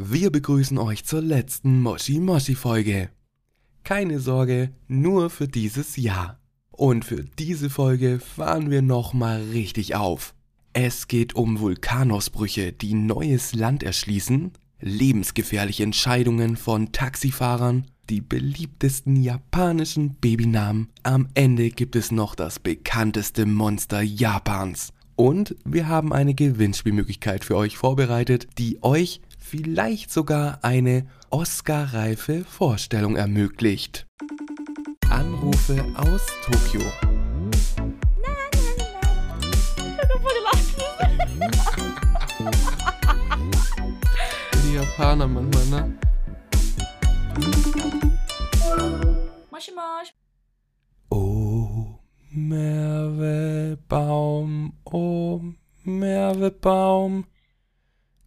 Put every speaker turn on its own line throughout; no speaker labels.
Wir begrüßen euch zur letzten Moshi Moshi Folge. Keine Sorge, nur für dieses Jahr. Und für diese Folge fahren wir nochmal richtig auf. Es geht um Vulkanausbrüche, die neues Land erschließen, lebensgefährliche Entscheidungen von Taxifahrern, die beliebtesten japanischen Babynamen. Am Ende gibt es noch das bekannteste Monster Japans. Und wir haben eine Gewinnspielmöglichkeit für euch vorbereitet, die euch vielleicht sogar eine Oscar-reife Vorstellung ermöglicht. Anrufe aus Tokio. Die Japaner manchmal, ne? Oh, Mervebaum, oh, Mervebaum.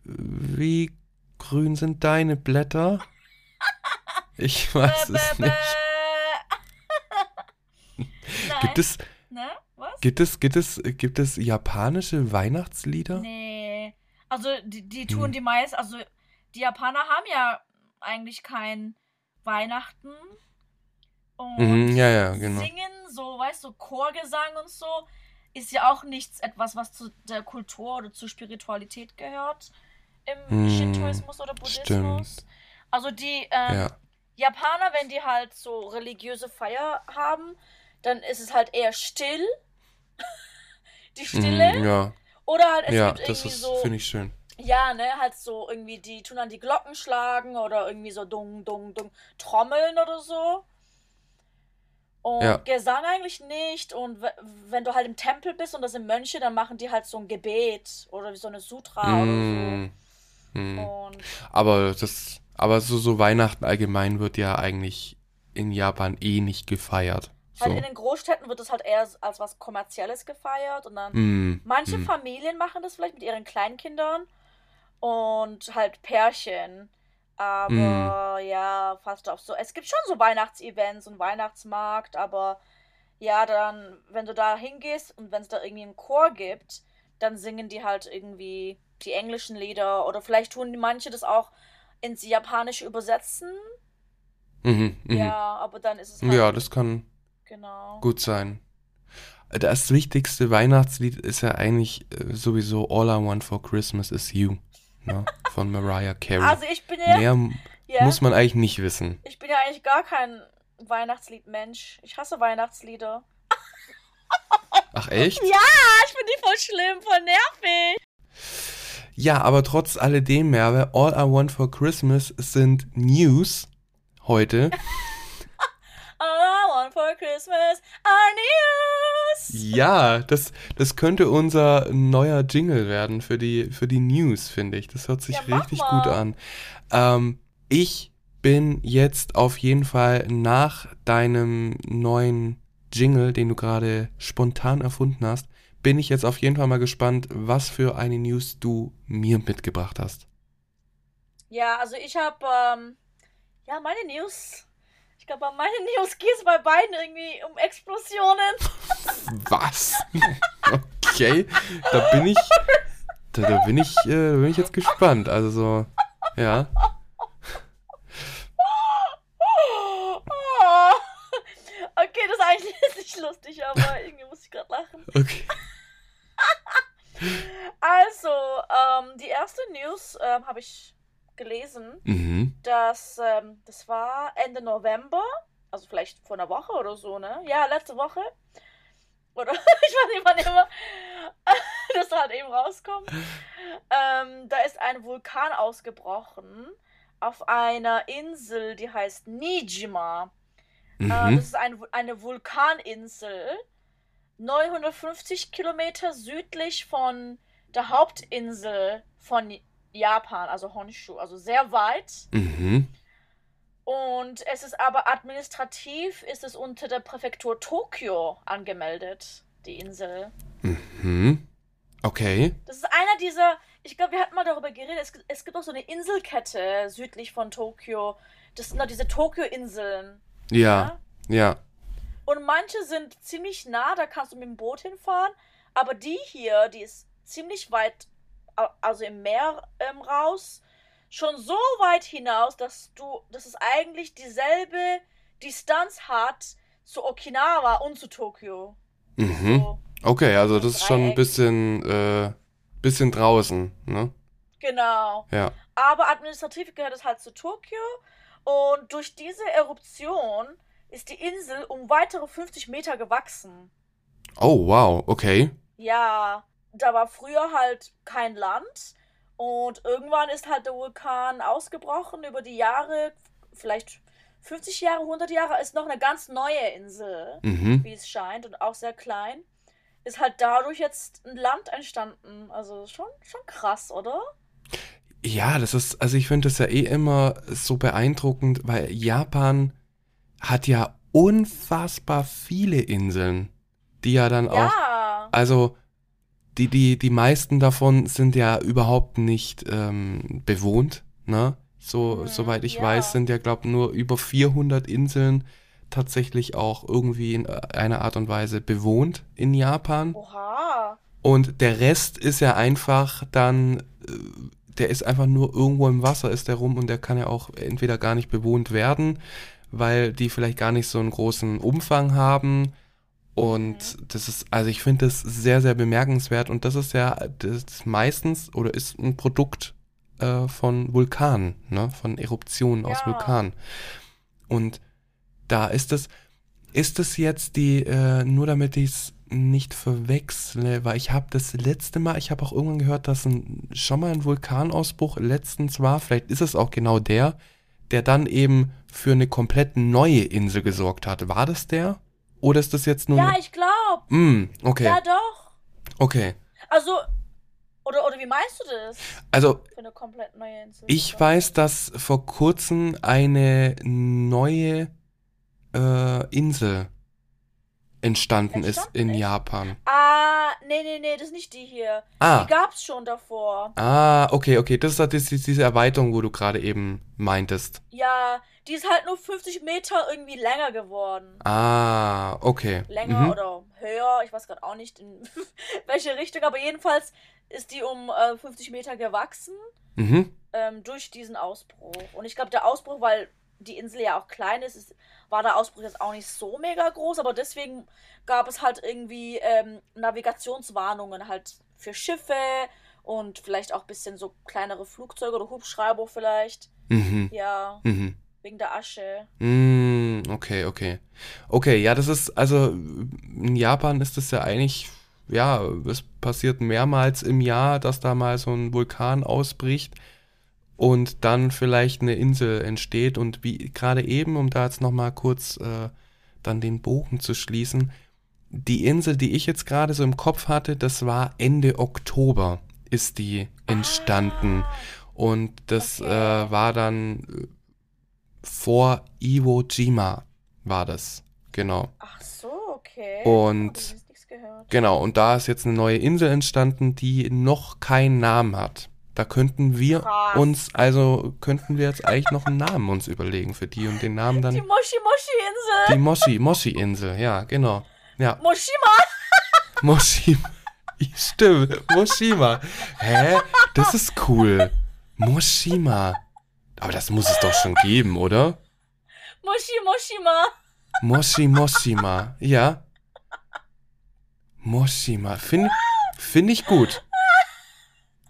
Wie grün sind deine Blätter? Ich weiß es nicht. Gibt es,
Ne? Was?
gibt es, gibt es, gibt es japanische Weihnachtslieder?
Nee. Also die, die tun
Hm.
die meist, also die Japaner haben ja eigentlich kein Weihnachten. Und
Mhm, ja, ja, genau.
singen, so, weißt du, Chorgesang und so, ist ja auch nichts etwas, was zu der Kultur oder zur Spiritualität gehört im
Hm,
Shintoismus oder Buddhismus.
Stimmt.
Also die ähm,
Ja.
Japaner, wenn die halt so religiöse Feier haben, dann ist es halt eher still. die Stille.
Mhm, ja,
Oder halt es
ja,
gibt
das
irgendwie
ist,
so.
finde ich schön.
Ja, ne, halt so irgendwie, die tun dann die Glocken schlagen oder irgendwie so dung, dung, dung, trommeln oder so. Und
Ja.
Gesang eigentlich nicht. Und wenn du halt im Tempel bist und das sind Mönche, dann machen die halt so ein Gebet oder so eine Sutra
Mm,
oder
mm.
so. Und
Aber das, aber so, so Weihnachten allgemein wird ja eigentlich in Japan eh nicht gefeiert. So.
halt in den Großstädten wird das halt eher als was Kommerzielles gefeiert. Und dann
Mm,
manche
mm.
Familien machen das vielleicht mit ihren Kleinkindern und halt Pärchen. Aber
Mhm.
ja, fast auch so. Es gibt schon so Weihnachtsevents und Weihnachtsmarkt, aber ja, dann, wenn du da hingehst und wenn es da irgendwie einen Chor gibt, dann singen die halt irgendwie die englischen Lieder oder vielleicht tun die manche das auch ins Japanische übersetzen.
Mhm, mhm.
Ja, aber dann ist es halt.
Ja, das kann
Genau.
gut sein. Das wichtigste Weihnachtslied ist ja eigentlich äh, sowieso All I Want for Christmas is You ne? von Mariah Carey.
Also ich bin ja,
Mehr
ja,
muss man eigentlich nicht wissen.
ich bin ja eigentlich gar kein Weihnachtsliedmensch. Ich hasse Weihnachtslieder.
Ach echt?
Ja, ich finde die voll schlimm, voll nervig.
Ja, aber trotz alledem, Merve, All I Want for Christmas sind News heute.
All I want for Christmas are news.
Ja, das, das könnte unser neuer Jingle werden für die, für die News, finde ich. Das hört sich
Ja,
richtig gut an. Ähm, ich bin jetzt auf jeden Fall nach deinem neuen Jingle, den du gerade spontan erfunden hast, bin ich jetzt auf jeden Fall mal gespannt, was für eine News du mir mitgebracht hast.
Ja, also ich habe, ähm, ja, meine News. Ich glaube, bei meinen News geht es bei beiden irgendwie um Explosionen.
Was? Okay, da bin ich, da, da bin ich, äh, bin ich jetzt gespannt. Also so, ja.
Oh. Okay, das ist eigentlich nicht lustig, aber irgendwie muss ich gerade lachen.
Okay.
Also, ähm, die erste News ähm, habe ich gelesen,
Mhm.
dass ähm, das war Ende November, also vielleicht vor einer Woche oder so, ne? Ja, letzte Woche. Oder ich weiß nicht, wann immer das halt eben rauskommt. Ähm, da ist ein Vulkan ausgebrochen auf einer Insel, die heißt Nijima. Äh,
Mhm.
das ist ein, eine Vulkaninsel, 950 Kilometer südlich von der Hauptinsel von Japan, also Honshu, also sehr weit.
Mhm.
Und es ist aber administrativ ist es unter der Präfektur Tokio angemeldet, die Insel.
Mhm. Okay.
Das ist einer dieser, ich glaube, wir hatten mal darüber geredet, es, gibt- es gibt auch so eine Inselkette südlich von Tokio. Das sind doch diese Tokio-Inseln.
Ja. Ja.
Und manche sind ziemlich nah, da kannst du mit dem Boot hinfahren. Aber die hier, die ist ziemlich weit, also im Meer ähm, raus. schon so weit hinaus, dass du, dass es eigentlich dieselbe Distanz hat zu Okinawa und zu Tokio.
Mhm.
So,
Okay, also das ist schon ein bisschen, äh, bisschen draußen, ne?
genau.
Ja.
Aber administrativ gehört es halt zu Tokio. Und durch diese Eruption ist die Insel um weitere 50 Meter gewachsen.
Oh, wow, okay.
Ja, da war früher halt kein Land. Und irgendwann ist halt der Vulkan ausgebrochen über die Jahre, vielleicht 50 Jahre, 100 Jahre, ist noch eine ganz neue Insel,
Mhm.
wie es scheint, und auch sehr klein. Ist halt dadurch jetzt ein Land entstanden. Also schon, schon krass, oder?
Ja, das ist, also ich finde das ja eh immer so beeindruckend, weil Japan hat ja unfassbar viele Inseln, die ja dann auch,
Ja.
also die, die, die meisten davon sind ja überhaupt nicht ähm, bewohnt, ne? So,
Mhm,
soweit ich
ja.
weiß, sind ja, glaube nur über 400 Inseln tatsächlich auch irgendwie in einer Art und Weise bewohnt in Japan.
Oha.
Und der Rest ist ja einfach dann, äh, der ist einfach nur irgendwo im Wasser, ist der rum und der kann ja auch entweder gar nicht bewohnt werden, weil die vielleicht gar nicht so einen großen Umfang haben. Und das ist, also ich finde das sehr, sehr bemerkenswert und das ist ja das ist meistens oder ist ein Produkt äh, von Vulkanen, ne? von Eruptionen aus
Ja.
Vulkanen. Und da ist es, ist es jetzt die, äh, nur damit ich es nicht verwechsle, weil ich habe das letzte Mal, ich habe auch irgendwann gehört, dass ein, schon mal ein Vulkanausbruch letztens war, vielleicht ist es auch genau der, der dann eben für eine komplett neue Insel gesorgt hat. War das der? Oder ist das jetzt nur...
Ja, ich glaube.
Mm, okay,
Ja, doch.
okay.
Also, oder, oder wie meinst du das?
Also
Für eine komplett neue Insel.
Ich weiß, dass vor kurzem eine neue äh, Insel entstanden ist in
ist?
Japan.
Ah, nee, nee, nee, das ist nicht die hier.
Ah,
Die gab's schon davor.
ah, okay, okay. Das ist halt diese, diese Erweiterung, wo du gerade eben meintest.
Ja, die ist halt nur 50 Meter irgendwie länger geworden.
Ah, okay.
Länger
Mhm.
oder höher, ich weiß gerade auch nicht in welche Richtung, aber jedenfalls ist die um äh, 50 Meter gewachsen
Mhm.
ähm, durch diesen Ausbruch. Und ich glaube, der Ausbruch, weil die Insel ja auch klein ist, ist, war der Ausbruch jetzt auch nicht so mega groß, aber deswegen gab es halt irgendwie ähm, Navigationswarnungen halt für Schiffe und vielleicht auch ein bisschen so kleinere Flugzeuge oder Hubschrauber vielleicht.
Mhm.
Ja,
Mhm.
wegen der Asche.
Mm, okay, okay. Okay, ja, das ist, also in Japan ist das ja eigentlich, ja, es passiert mehrmals im Jahr, dass da mal so ein Vulkan ausbricht und dann vielleicht eine Insel entsteht und wie gerade eben, um da jetzt nochmal kurz äh, dann den Bogen zu schließen, die Insel, die ich jetzt gerade so im Kopf hatte, das war Ende Oktober ist die entstanden
Ah,
und das
Okay.
äh, war dann äh, vor Iwo Jima war das. Genau.
ach so, okay.
Und-
gehört.
Genau. Und da ist jetzt eine neue Insel entstanden, die noch keinen Namen hat. Da könnten wir
Krass.
uns, also könnten wir jetzt eigentlich noch einen Namen uns überlegen für die und den Namen dann
Die Moshi-Moshi-Insel.
die Moshi, Moshi-Insel, ja, genau. Ja,
Moshima.
Moshima. Stimmt, Moshima. Hä? Das ist cool. Moshima. Aber das muss es doch schon geben, oder?
Moshi-Moshima.
Moshi Moshima. Ja. Moshima. Finde find ich gut.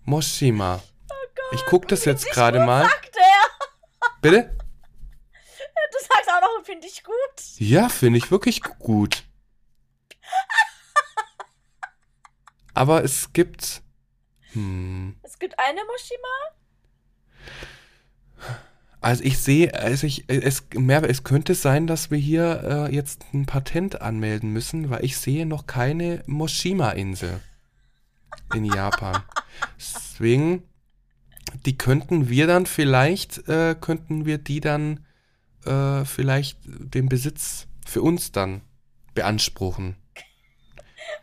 Moshima. Ich guck das jetzt gerade mal.
Sagt er.
Bitte?
Du sagst auch noch, finde ich gut.
Ja, finde ich wirklich gut. Aber es gibt. Hm.
Es gibt eine Moshima.
Also ich sehe, also ich, es, mehr, es könnte sein, dass wir hier äh, jetzt ein Patent anmelden müssen, weil ich sehe noch keine Moshima-Insel in Japan. Deswegen, die könnten wir dann vielleicht, äh, könnten wir die dann äh, vielleicht den Besitz für uns dann beanspruchen.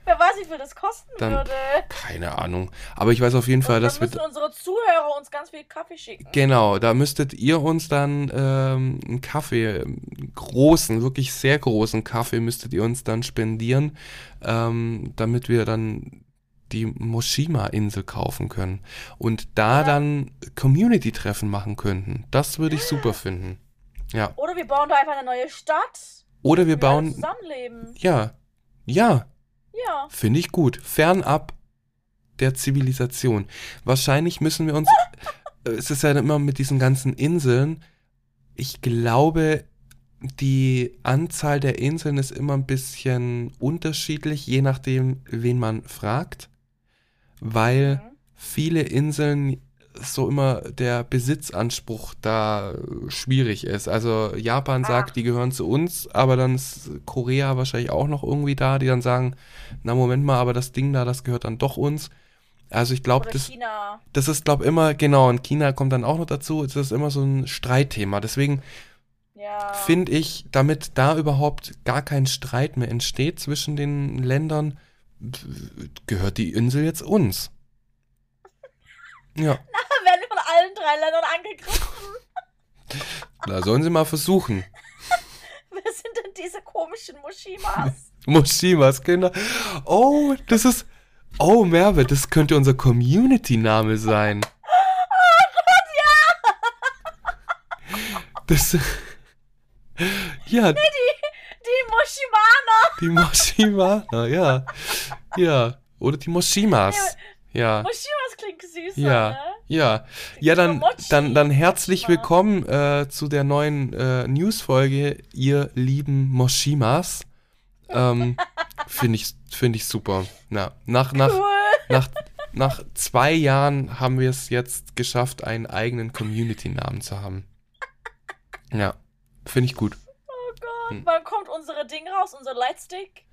Wer weiß, wie viel das kosten
Dann-
würde.
Keine Ahnung. Aber ich weiß auf jeden Fall, dass wir...
müssen unsere Zuhörer uns ganz viel Kaffee schicken.
Genau, da müsstet ihr uns dann ähm, einen Kaffee, einen großen, wirklich sehr großen Kaffee müsstet ihr uns dann spendieren, ähm, damit wir dann die Moshima-Insel kaufen können und da
Ja.
dann Community-Treffen machen könnten. Das würde ich super finden. Ja.
Oder wir bauen da einfach eine neue Stadt.
Oder wir
Wir
bauen.
zusammenleben.
Ja. Ja,
Ja.
finde ich gut. Fernab der Zivilisation. Wahrscheinlich müssen wir uns. äh, es ist ja immer mit diesen ganzen Inseln. Ich glaube, die Anzahl der Inseln ist immer ein bisschen unterschiedlich, je nachdem, wen man fragt. Weil
Mhm.
viele Inseln so immer der Besitzanspruch da äh, schwierig ist. Also Japan
Ah.
sagt, die gehören zu uns, aber dann ist Korea wahrscheinlich auch noch irgendwie da, die dann sagen, na Moment mal, aber das Ding da, das gehört dann doch uns. Also ich glaube, das,
China.
das ist, glaube immer, genau, und China kommt dann auch noch dazu, es ist immer so ein Streitthema. Deswegen
Ja.
finde ich, damit da überhaupt gar kein Streit mehr entsteht zwischen den Ländern, gehört die Insel jetzt uns. Ja,
werden wir von allen drei Ländern angegriffen.
da sollen sie mal versuchen.
Wer sind denn diese komischen Moshimas?
Moshimas, Kinder. Oh, das ist. Oh, Merve, das könnte unser Community-Name sein. Das. Ja,
Die Moshimaner.
die Moshimaner, ja. Ja. Oder die Moshimas. Ja.
Moshimas klingt süßer,
Ja.
ne?
Ja. Ja, dann, dann, dann herzlich willkommen äh, zu der neuen äh, News-Folge, ihr lieben Moshimas. Ähm, Finde ich, find ich super. Na, nach, nach,
Cool.
nach, nach zwei Jahren haben wir es jetzt geschafft, einen eigenen Community-Namen zu haben. Ja, finde ich gut.
Gott.
Hm.
Wann kommt unsere Ding raus? Unser Lightstick?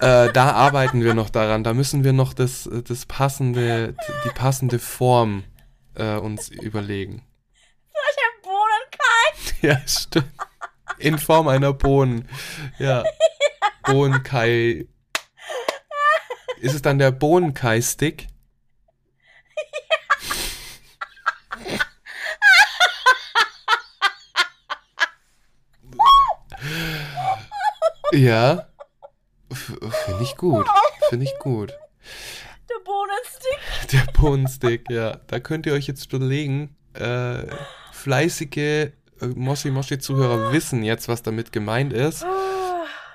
Äh, da arbeiten wir noch daran. Da müssen wir noch das, äh, das passende, die passende Form äh, uns überlegen.
Vielleicht ein Bohnenkai?
Ja, stimmt. In Form einer Bohnen. Ja. Bohnenkai. Ist es dann der Bohnenkai-Stick? Ja. Finde ich gut. Finde ich gut.
Der Bohnenstick?
Der Bohnenstick, ja. Da könnt ihr euch jetzt überlegen. Äh, fleißige äh, Moshi-Moshi-Zuhörer wissen jetzt, was damit gemeint ist.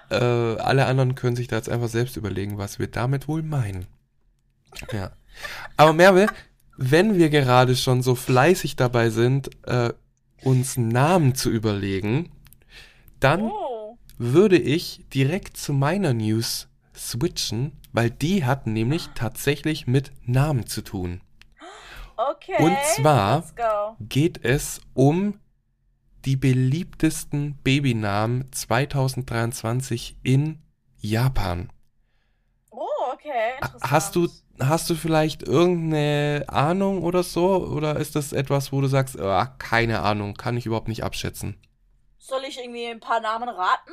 Äh, alle anderen können sich da jetzt einfach selbst überlegen, was wir damit wohl meinen. Ja. Aber Merve, wenn wir gerade schon so fleißig dabei sind, äh, uns Namen zu überlegen, dann
Oh.
Würde ich direkt zu meiner News switchen, weil die hat nämlich tatsächlich mit Namen zu tun.
Okay.
Und zwar-. Geht es um die beliebtesten Babynamen 2023 in Japan.
Oh, okay.
Hast du, hast du vielleicht irgendeine Ahnung oder so? Oder ist das etwas, wo du sagst, ah, keine Ahnung, kann ich überhaupt nicht abschätzen?
Soll ich irgendwie ein paar Namen raten?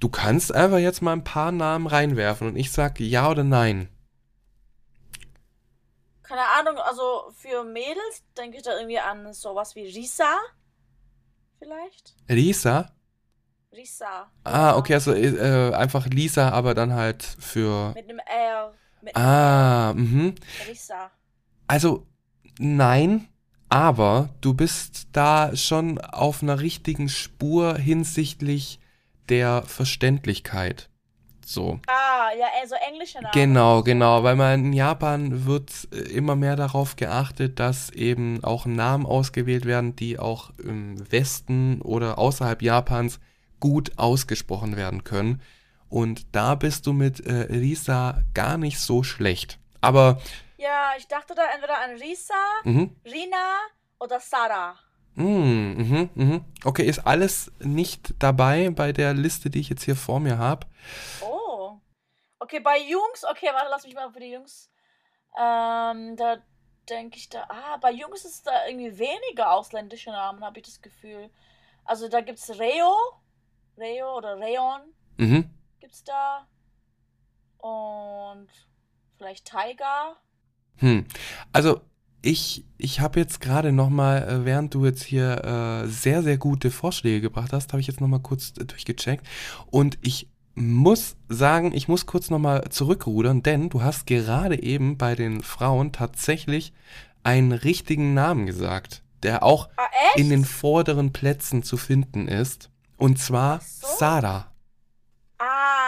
Du kannst einfach jetzt mal ein paar Namen reinwerfen und ich sag ja oder nein.
Keine Ahnung, also für Mädels denke ich da irgendwie an sowas wie Risa. Vielleicht?
Lisa?
Risa.
Ah, okay, also äh, einfach Lisa, aber dann halt für.
Mit einem R. Mit
Ah, mhm.
Risa.
Also, nein, aber du bist da schon auf einer richtigen Spur hinsichtlich der Verständlichkeit. So.
Ah, ja, also englische Namen.
Genau, genau, weil man in Japan wird äh, immer mehr darauf geachtet, dass eben auch Namen ausgewählt werden, die auch im Westen oder außerhalb Japans gut ausgesprochen werden können. Und da bist du mit äh, Risa gar nicht so schlecht. Aber,
Ja, ich dachte da entweder an Risa,
mhm.
Rina oder Sarah.
Mhm, mhm. Okay, ist alles nicht dabei bei der Liste, die ich jetzt hier vor mir habe.
Oh. Okay, bei Jungs, okay, warte, lass mich mal für die Jungs. Ähm, da denke ich da, ah, bei Jungs ist da irgendwie weniger ausländische Namen, habe ich das Gefühl. Also da gibt's Reo, Reo oder Rayon
Mhm.
gibt's da. Und vielleicht Tiger.
Hm. Also ich, ich habe jetzt gerade noch mal, äh, während du jetzt hier äh, sehr, sehr gute Vorschläge gebracht hast, habe ich jetzt noch mal kurz äh, durchgecheckt. Und ich muss sagen, ich muss kurz nochmal zurückrudern, denn du hast gerade eben bei den Frauen tatsächlich einen richtigen Namen gesagt, der auch
echt?
in den vorderen Plätzen zu finden ist. Und zwar
so.
Sarah.
Ah,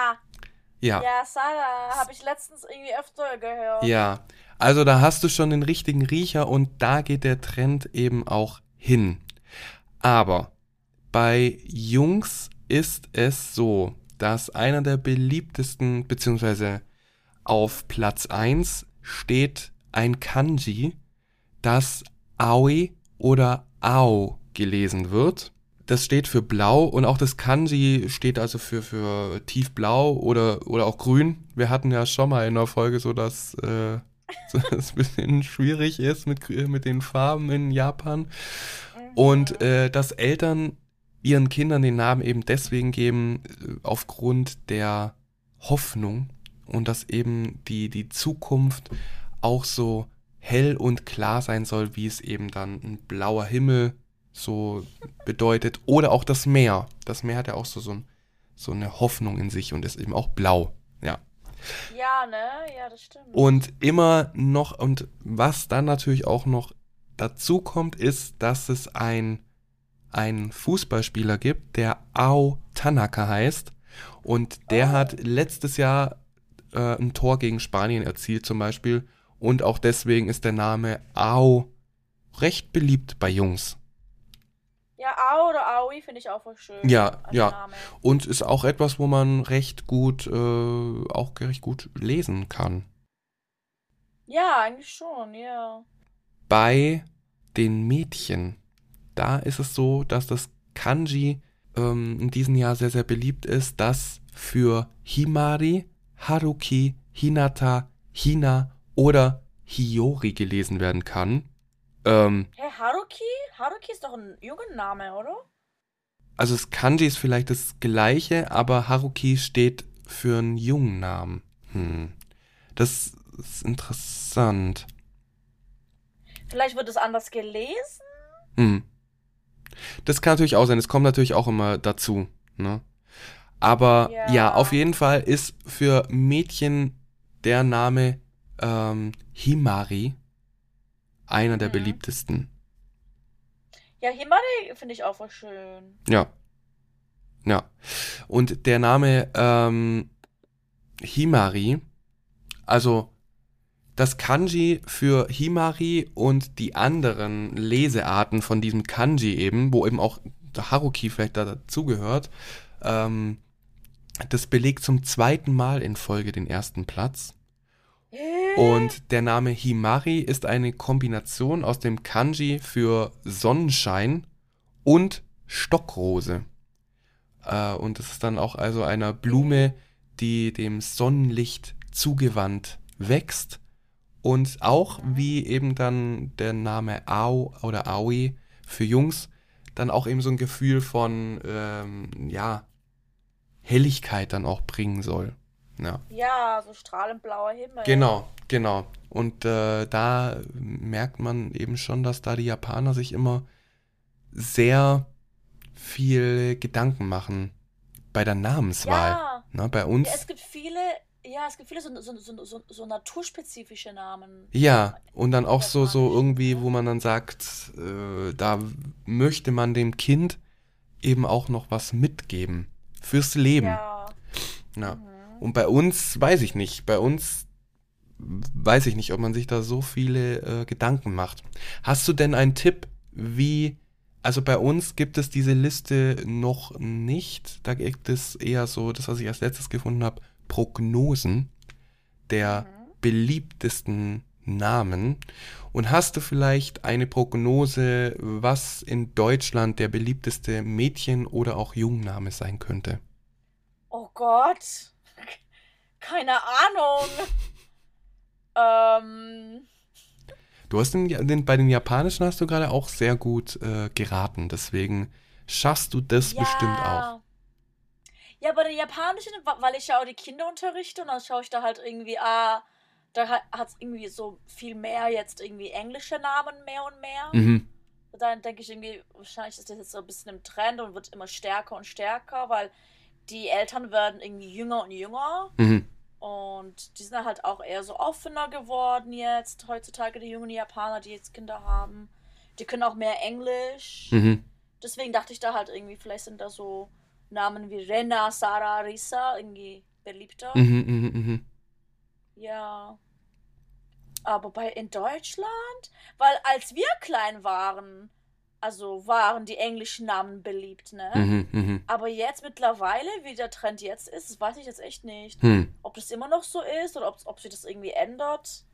Ja.
ja, Sarah, habe ich letztens irgendwie öfter gehört.
Ja, also da hast du schon den richtigen Riecher und da geht der Trend eben auch hin. Aber bei Jungs ist es so, dass einer der beliebtesten, beziehungsweise auf Platz 1 steht ein Kanji, das Aoi oder Ao gelesen wird. Das steht für blau und auch das Kanji steht also für, für tiefblau oder, oder auch grün. Wir hatten ja schon mal in der Folge so, dass äh, so, es ein bisschen schwierig ist mit, mit den Farben in Japan.
Mhm.
Und äh, dass Eltern ihren Kindern den Namen eben deswegen geben, äh, aufgrund der Hoffnung und dass eben die, die Zukunft auch so hell und klar sein soll, wie es eben dann ein blauer Himmel so bedeutet. Oder auch das Meer. Das Meer hat ja auch so, so, ein, so eine Hoffnung in sich und ist eben auch blau. Ja.
Ja, ne? Ja, das stimmt.
Und immer noch, und was dann natürlich auch noch dazu kommt, ist, dass es ein, einen Fußballspieler gibt, der Ao Tanaka heißt. Und der
Oh.
hat letztes Jahr äh, ein Tor gegen Spanien erzielt zum Beispiel. Und auch deswegen ist der Name Ao recht beliebt bei Jungs.
Ja, Ao oder Aoi finde ich auch voll schön.
Ja, ja.
Name.
Und ist auch etwas, wo man recht gut, äh, auch recht gut lesen kann.
Ja, eigentlich schon, ja.
bei den Mädchen, da ist es so, dass das Kanji ähm, in diesem Jahr sehr, sehr beliebt ist, das für Himari, Haruki, Hinata, Hina oder Hiyori gelesen werden kann. Ähm,
Hä, Haruki? Haruki ist doch ein Jungenname, oder?
also das Kanji ist vielleicht das gleiche, aber Haruki steht für einen Jungennamen. Hm. Das ist interessant.
Vielleicht wird es anders gelesen?
Hm. Das kann natürlich auch sein. Es kommt natürlich auch immer dazu. Ne? Aber ja.
Ja.
auf jeden Fall ist für Mädchen der Name ähm, Himari einer der
Mhm.
beliebtesten.
Ja, Himari finde ich auch voll schön.
Ja. Ja. Und der Name ähm, Himari, also das Kanji für Himari und die anderen Lesearten von diesem Kanji eben, wo eben auch der Haruki vielleicht da dazugehört, ähm, das belegt zum zweiten Mal in Folge den ersten Platz. Und der Name Himari ist eine Kombination aus dem Kanji für Sonnenschein und Stockrose. Äh, und es ist dann auch also einer Blume, die dem Sonnenlicht zugewandt wächst. Und auch wie eben dann der Name Ao oder Aoi für Jungs dann auch eben so ein Gefühl von, ähm, ja, Helligkeit dann auch bringen soll. Ja.
Ja, so strahlend blauer Himmel.
Genau, genau. Und äh, da merkt man eben schon, dass da die Japaner sich immer sehr viel Gedanken machen bei der Namenswahl.
Ja.
Ne, bei uns.
ja, es gibt viele, ja, es gibt viele so, so, so, so, naturspezifische Namen.
Ja, und dann auch so, so irgendwie, wo man dann sagt, äh, da möchte man dem Kind eben auch noch was mitgeben fürs Leben.
Ja.
Ja.
Mhm.
Und bei uns weiß ich nicht. Bei uns weiß ich nicht, ob man sich da so viele äh, Gedanken macht. Hast du denn einen Tipp, wie, also bei uns gibt es diese Liste noch nicht. Da gibt es eher so, das, was ich als letztes gefunden habe, Prognosen der
Mhm.
beliebtesten Namen. Und hast du vielleicht eine Prognose, was in Deutschland der beliebteste Mädchen- oder auch Jungname sein könnte?
Oh Gott. Keine Ahnung. ähm,
Du hast den, den, bei den japanischen hast du gerade auch sehr gut äh, geraten, deswegen schaffst du das
ja.
bestimmt auch.
Ja, bei den japanischen, weil ich ja auch die Kinder unterrichte und dann schaue ich da halt irgendwie, ah, da hat es irgendwie so viel mehr jetzt irgendwie englische Namen mehr und mehr.
Mhm.
Und dann denke ich irgendwie, wahrscheinlich ist das jetzt so ein bisschen im Trend und wird immer stärker und stärker, weil die Eltern werden irgendwie jünger und jünger.
Mhm.
Und die sind halt auch eher so offener geworden jetzt, heutzutage, die jungen Japaner, die jetzt Kinder haben. Die können auch mehr Englisch.
Mhm.
Deswegen dachte ich da halt irgendwie, vielleicht sind da so Namen wie Rena, Sarah, Risa irgendwie beliebter.
Mhm, mhm, mhm.
Ja. Aber bei in Deutschland, weil als wir klein waren, also waren die englischen Namen beliebt, ne?
Mhm, mhm.
Aber jetzt mittlerweile, wie der Trend jetzt ist, das weiß ich jetzt echt nicht.
Hm.
Ob das immer noch so ist oder ob, ob sich das irgendwie ändert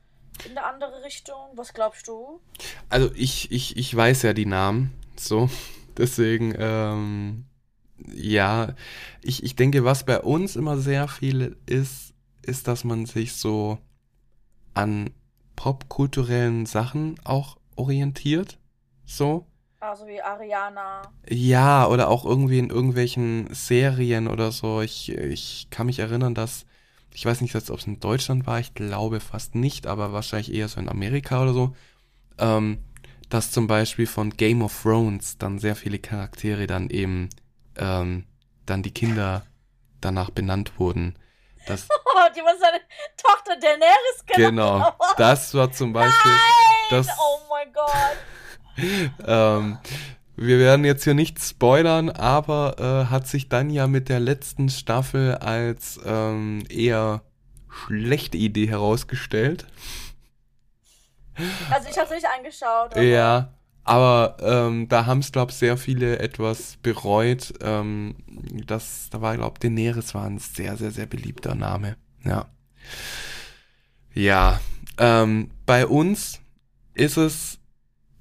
in eine andere Richtung. Was glaubst du?
Also ich, ich, ich weiß ja die Namen, so. Deswegen, ähm, ja, ich, ich denke, was bei uns immer sehr viel ist, ist, dass man sich so an popkulturellen Sachen auch orientiert. So.
Also wie Ariana.
Ja, oder auch irgendwie in irgendwelchen Serien oder so. Ich, ich kann mich erinnern, dass, ich weiß nicht, ob es in Deutschland war, ich glaube fast nicht, aber wahrscheinlich eher so in Amerika oder so, ähm, dass zum Beispiel von Game of Thrones dann sehr viele Charaktere dann eben, ähm, dann die Kinder danach benannt wurden. Das,
Oh, die war seine Tochter Daenerys genannt.
genau, das war zum Beispiel, das,
Oh mein Gott.
Ähm, wir werden jetzt hier nicht spoilern, aber äh, hat sich dann ja mit der letzten Staffel als ähm, eher schlechte Idee herausgestellt.
Also ich hab's nicht angeschaut. aber-
Ja, aber ähm, da haben es, glaube ich, sehr viele etwas bereut. Ähm, das, da war, glaube ich, Daenerys war ein sehr, sehr, sehr beliebter Name. Ja. Ja, ähm, bei uns ist es,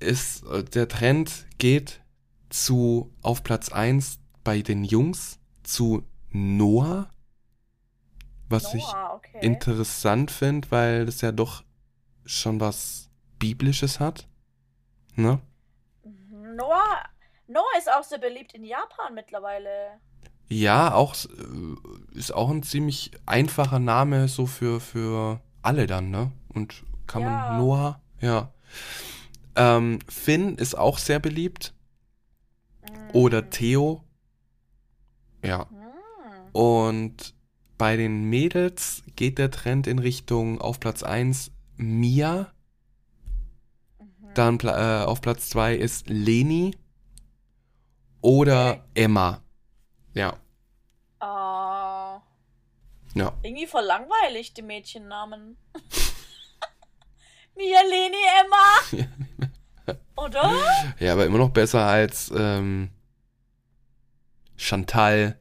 ist, äh, der Trend geht zu, auf Platz 1 bei den Jungs zu Noah, was ich
Noah, okay.
interessant finde, weil das ja doch schon was Biblisches hat. Ne?
Mhm. Noah, Noah ist auch sehr beliebt in Japan mittlerweile.
Ja, auch äh, ist auch ein ziemlich einfacher Name so für, für alle dann, ne? Und kann
Ja.
man Noah, ja. Ähm, Finn ist auch sehr beliebt. Oder Theo. Ja.
Mhm.
Und bei den Mädels geht der Trend in Richtung auf Platz 1 Mia.
Mhm.
Dann äh, auf Platz 2 ist Leni. Oder. Emma. Ja,
Ah,
ja.
irgendwie voll langweilig, die Mädchennamen. Mia, Leni, Emma. Oder?
Ja, aber immer noch besser als ähm, Chantal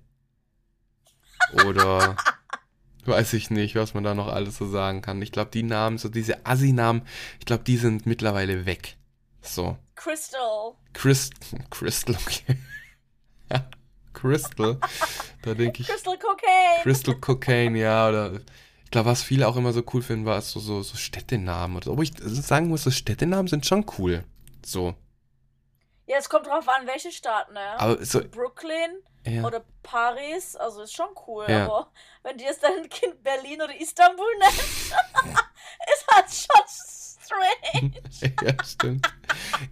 oder weiß ich nicht, was man da noch alles so sagen kann. Ich glaube, die Namen, so diese Assi-Namen, ich glaube, die sind mittlerweile weg. So.
Crystal.
Chris, Crystal, okay. Crystal. Da denke ich,
Crystal Cocaine.
Crystal Cocaine, ja, oder glaube, was viele auch immer so cool finden, war so, so, so Städtenamen oder so. Obwohl ich sagen muss, so Städtenamen sind schon cool. So.
ja, es kommt drauf an, welche Stadt, ne?
Aber so,
Brooklyn
ja.
oder Paris, also ist schon cool,
Ja.
aber wenn dir jetzt dein Kind Berlin oder Istanbul nennt, ist halt schon strange.
ja, stimmt.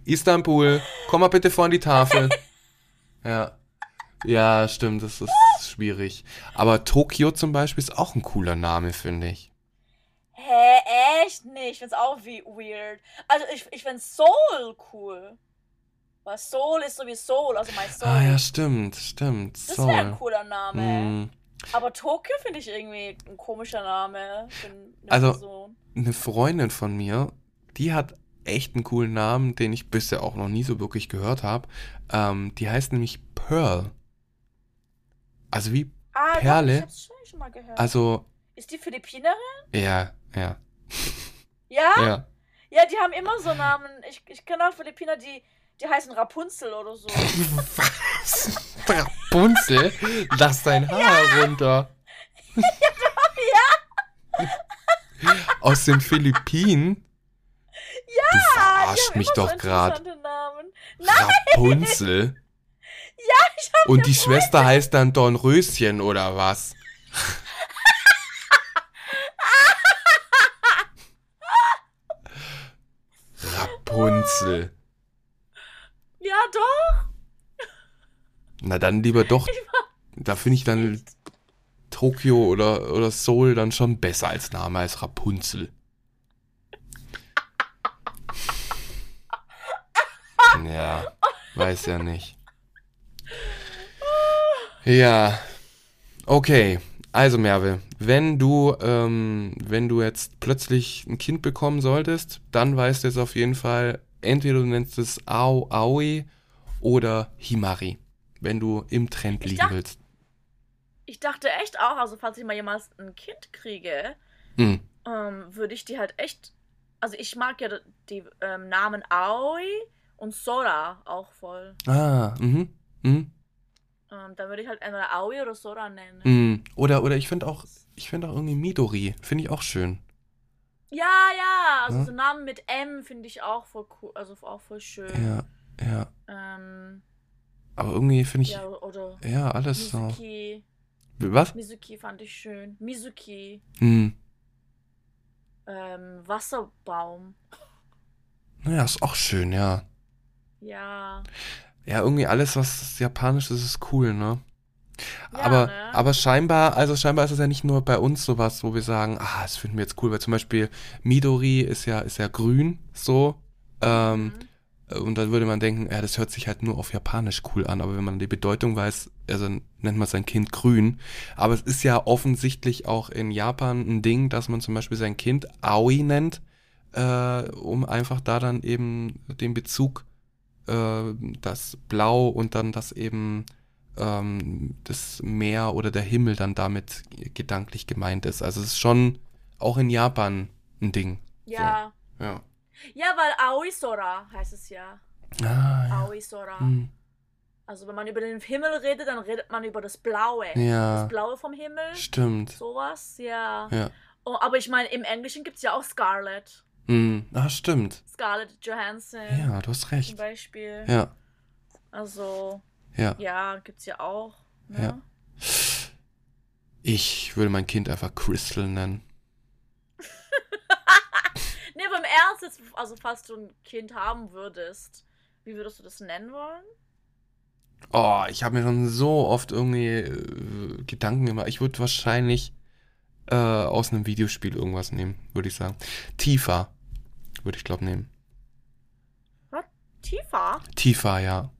Istanbul, komm mal bitte vor an die Tafel. Ja. Ja, stimmt, das ist schwierig. Aber Tokio zum Beispiel ist auch ein cooler Name, finde ich.
Hä, echt nicht? Ich find's auch wie weird. Also ich, ich find's Soul cool. Weil Soul ist so wie Soul, also mein Soul.
Ah ja, stimmt, stimmt.
das wäre ein cooler Name.
Hm.
Aber Tokio finde ich irgendwie ein komischer Name für eine
Also-
Person.
Eine Freundin von mir, die hat echt einen coolen Namen, den ich bisher auch noch nie so wirklich gehört habe. Ähm, die heißt nämlich Pearl. Also wie,
Ah,
Perle?
Doch, ich hab's schon, schon mal gehört.
also,
ist die Philippinerin?
ja, ja,
Ja?
ja.
Ja, die haben immer so Namen. Ich, ich kenne auch Philippiner, die, die heißen Rapunzel oder so.
Was? Rapunzel? Lass dein Haar runter. Aus den Philippinen? Ja, du
haben
mich
immer so
doch gerade. Rapunzel?
Ja, ich hab
Und die Schwester heißt dann Dornröschen oder was? Rapunzel.
Ja, doch.
Na dann lieber doch Da finde ich dann Tokio oder, oder Seoul dann schon besser als Name als Rapunzel. Ja, weiß ja nicht. Ja, okay. Also Merve, wenn du, ähm, wenn du jetzt plötzlich ein Kind bekommen solltest, dann weißt du jetzt auf jeden Fall, entweder du nennst es Ao Aoi oder Himari, wenn du im Trend liegen
dachte-
willst.
Ich dachte echt auch, also falls ich mal jemals ein Kind kriege,
Hm.
ähm, würde ich die halt echt. Also ich mag ja die ähm, Namen Aoi und Sora auch voll.
Ah, mhm. Mhm.
Ähm, dann würde ich halt entweder Aoi oder Sora nennen.
Mhm. Oder, oder ich finde auch, ich finde auch irgendwie Midori, finde ich auch schön.
Ja, ja, also
Ja.
so Namen mit M finde ich auch voll cool, also auch voll schön.
Ja, ja.
Ähm,
Aber irgendwie finde ich,
ja, oder
ja, alles so.
Mizuki.
Was?
Mizuki fand ich schön. Mizuki.
Hm.
Ähm, Wasserbaum.
Naja, ist auch schön, ja.
Ja.
Ja, irgendwie alles, was japanisch ist, ist cool, ne?
Ja,
aber,
ne?
aber scheinbar, also scheinbar ist es ja nicht nur bei uns sowas, wo wir sagen, ah, das finden wir jetzt cool, weil zum Beispiel Midori ist ja, ist ja grün, so. Ähm,
Mhm.
Und dann würde man denken, ja, das hört sich halt nur auf Japanisch cool an, aber wenn man die Bedeutung weiß, also nennt man sein Kind grün. Aber es ist ja offensichtlich auch in Japan ein Ding, dass man zum Beispiel sein Kind Aoi nennt, äh, um einfach da dann eben den Bezug, äh, das Blau und dann das eben ähm, das Meer oder der Himmel dann damit gedanklich gemeint ist. Also es ist schon auch in Japan ein Ding.
Ja.
Ja.
Ja, weil Aoi Sora heißt es ja.
Ah, ja.
Aoi Sora.
Hm.
Also wenn man über den Himmel redet, dann redet man über das Blaue.
Ja.
Das Blaue vom Himmel.
Stimmt.
Sowas, ja.
Ja.
Oh, aber ich meine, im Englischen gibt es ja auch Scarlett.
Hm. Ah, stimmt.
Scarlett Johansson
Ja, du hast
zum
recht.
Beispiel.
Ja,
Also,
ja.
ja, gibt's ja auch. Ne?
Ja. Ich würde mein Kind einfach Crystal nennen.
Nee, aber im Ernst, jetzt, also falls du ein Kind haben würdest, wie würdest du das nennen wollen?
Oh, ich habe mir schon so oft irgendwie äh, Gedanken gemacht. Ich würde wahrscheinlich äh, aus einem Videospiel irgendwas nehmen, würde ich sagen. Tifa würde ich glaube nehmen.
Tiefer?
Tifa, ja.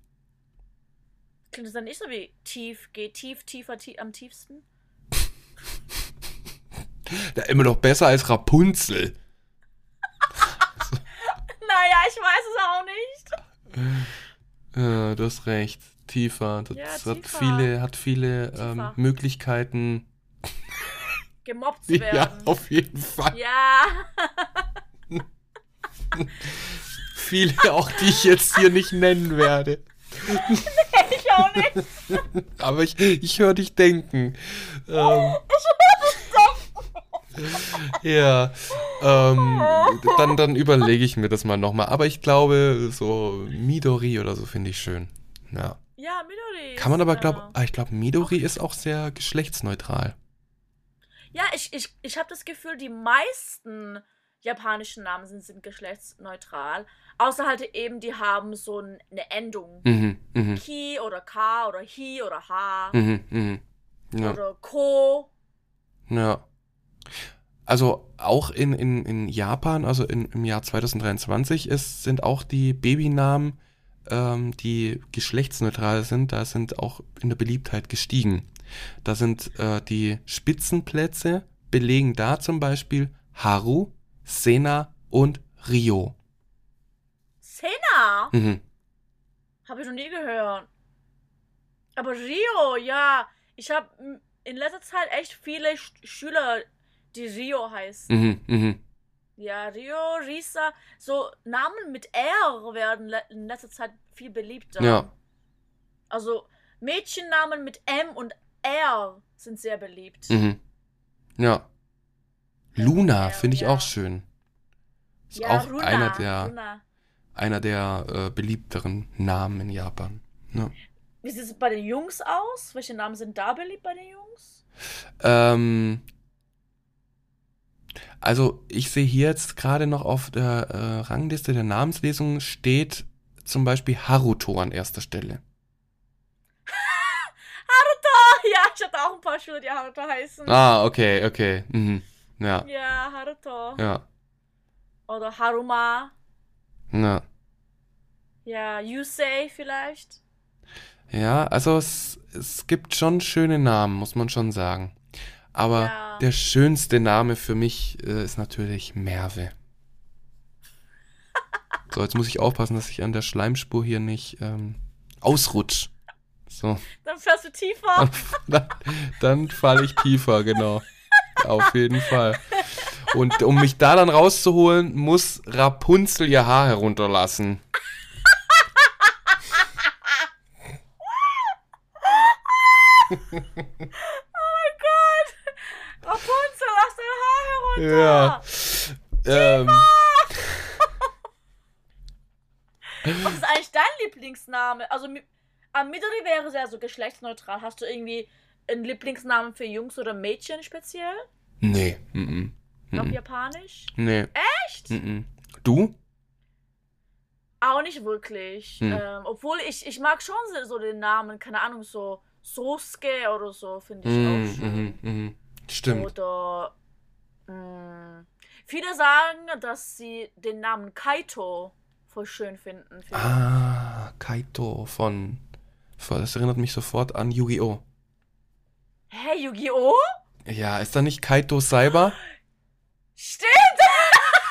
Klingt das dann nicht so wie tief, geht tief, tiefer, tie am tiefsten?
Da immer noch besser als Rapunzel.
Naja, ich weiß es auch nicht.
Ja, du hast recht. Tifa, das
Ja,
hat
Tifa.
viele, hat viele ähm,
Tifa.
Möglichkeiten.
Gemobbt zu
Ja,
werden.
auf jeden Fall.
Ja.
Viele auch, die ich jetzt hier nicht nennen werde.
ich auch nicht.
Aber ich, ich höre dich denken. Ähm, ja, ähm, dann, dann überlege ich mir das mal nochmal. Aber ich glaube, so Midori oder so finde ich schön. Ja.
Ja, Midori.
Kann man aber,
ist,
glaube ich, glaube, Midori ist auch sehr geschlechtsneutral.
Ja, ich, ich, ich habe das Gefühl, die meisten japanischen Namen sind, sind geschlechtsneutral. Außer halt eben, die haben so ein, eine Endung.
Mhm, mhm,
Ki oder Ka oder Hi oder Ha
mhm, mhm. Ja,
oder Ko.
ja. Also auch in, in, in Japan, also in, im Jahr 2023, ist, sind auch die Babynamen, ähm, die geschlechtsneutral sind, da sind auch in der Beliebtheit gestiegen. Da sind äh, die Spitzenplätze, belegen da zum Beispiel Haru, Sena und Rio.
Sena?
Mhm.
Habe ich noch nie gehört. Aber Rio, ja. Ich habe in letzter Zeit echt viele Sch Schüler, die Rio heißen.
Mhm, mhm.
Ja, Rio, Risa, so Namen mit R werden le in letzter Zeit viel beliebter.
Ja.
Also Mädchennamen mit M und R sind sehr beliebt.
Mhm. Ja. Luna
Ja,
finde ich
ja.
auch schön. Ist
Ja,
auch
Runa,
einer der,
Runa.
einer der äh, beliebteren Namen in Japan. Ne?
Wie sieht es bei den Jungs aus? Welche Namen sind da beliebt bei den Jungs?
Ähm, also ich sehe hier jetzt gerade noch auf der äh, Rangliste der Namenslesung steht zum Beispiel Haruto an erster Stelle.
Ja, ich hatte auch ein paar Schüler, die Haruto heißen.
Ah, okay, okay. Mhm. Ja,
Ja, Haruto.
ja,
Oder Haruma.
ja.
Ja, Yusei vielleicht.
Ja, also es, es gibt schon schöne Namen, muss man schon sagen. Aber
Ja.
der schönste Name für mich äh, ist natürlich Merve. So, jetzt muss ich aufpassen, dass ich an der Schleimspur hier nicht ähm, ausrutsch. So,
Dann fährst du tiefer.
dann, dann falle ich tiefer, genau. Auf jeden Fall. Und um mich da dann rauszuholen, muss Rapunzel ihr Haar herunterlassen.
Oh Gott! Rapunzel, lass dein Haar herunter!
Ja. Ähm,
Was ist eigentlich dein Lieblingsname? Also, Mi- ah, Midori wäre sehr so geschlechtsneutral. Hast du irgendwie einen Lieblingsnamen für Jungs oder Mädchen speziell?
nee. Mm -mm.
Auf
Mm -mm.
Japanisch?
Nee.
Echt?
Mm -mm. Du?
Auch nicht wirklich.
Hm.
Ähm, obwohl ich, ich mag schon so- so den Namen, keine Ahnung, so Sosuke oder so, finde ich
Mm,
auch schön.
mhm, mhm. Stimmt.
Oder mh, viele sagen, dass sie den Namen Kaito voll schön finden.
Ah, Kaito von. Das erinnert mich sofort an Yu-Gi-Oh!
Hey, Yu-Gi-Oh!
Ja, ist da nicht Kaito Cyber?
Stimmt!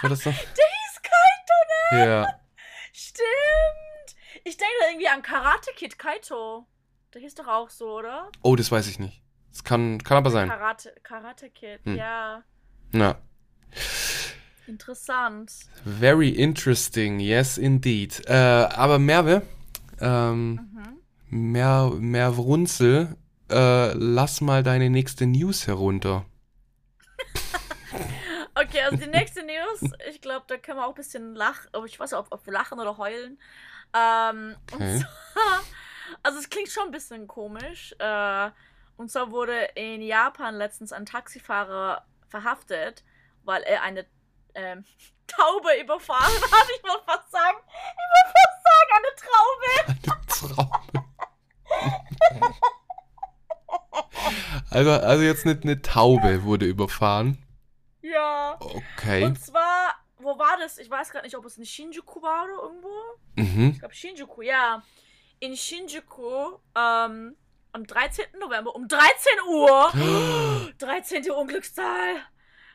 War das so?
Der hieß Kaito, ne?
Ja.
Stimmt! Ich denke irgendwie an Karate Kid Kaito. Der hieß doch auch so, oder?
Oh, das weiß ich nicht. Das kann, kann aber sein.
Karate, Karate Kid,
Hm.
ja.
Ja.
Interessant.
Very interesting, yes indeed. Äh, aber Merve, ähm,
Mhm.
Mer, Mervrunzel, äh, lass mal deine nächste News herunter.
Okay, also die nächste News, ich glaube, da können wir auch ein bisschen lachen, aber ich weiß nicht, ob, ob wir lachen oder heulen. Ähm,
Okay.
zwar, also es klingt schon ein bisschen komisch. Äh, und zwar wurde in Japan letztens ein Taxifahrer verhaftet, weil er eine ähm, Taube überfahren hat. Ich wollte fast sagen, ich wollte fast sagen, eine Traube.
Eine Traube. Also, also jetzt nicht eine Taube wurde überfahren.
Ja.
Okay.
Und zwar, wo war das? Ich weiß gerade nicht, ob es in Shinjuku war oder irgendwo.
Mhm.
Ich glaube Shinjuku, ja. In Shinjuku, ähm, am 13. November um 13 Uhr. 13. Unglückszahl.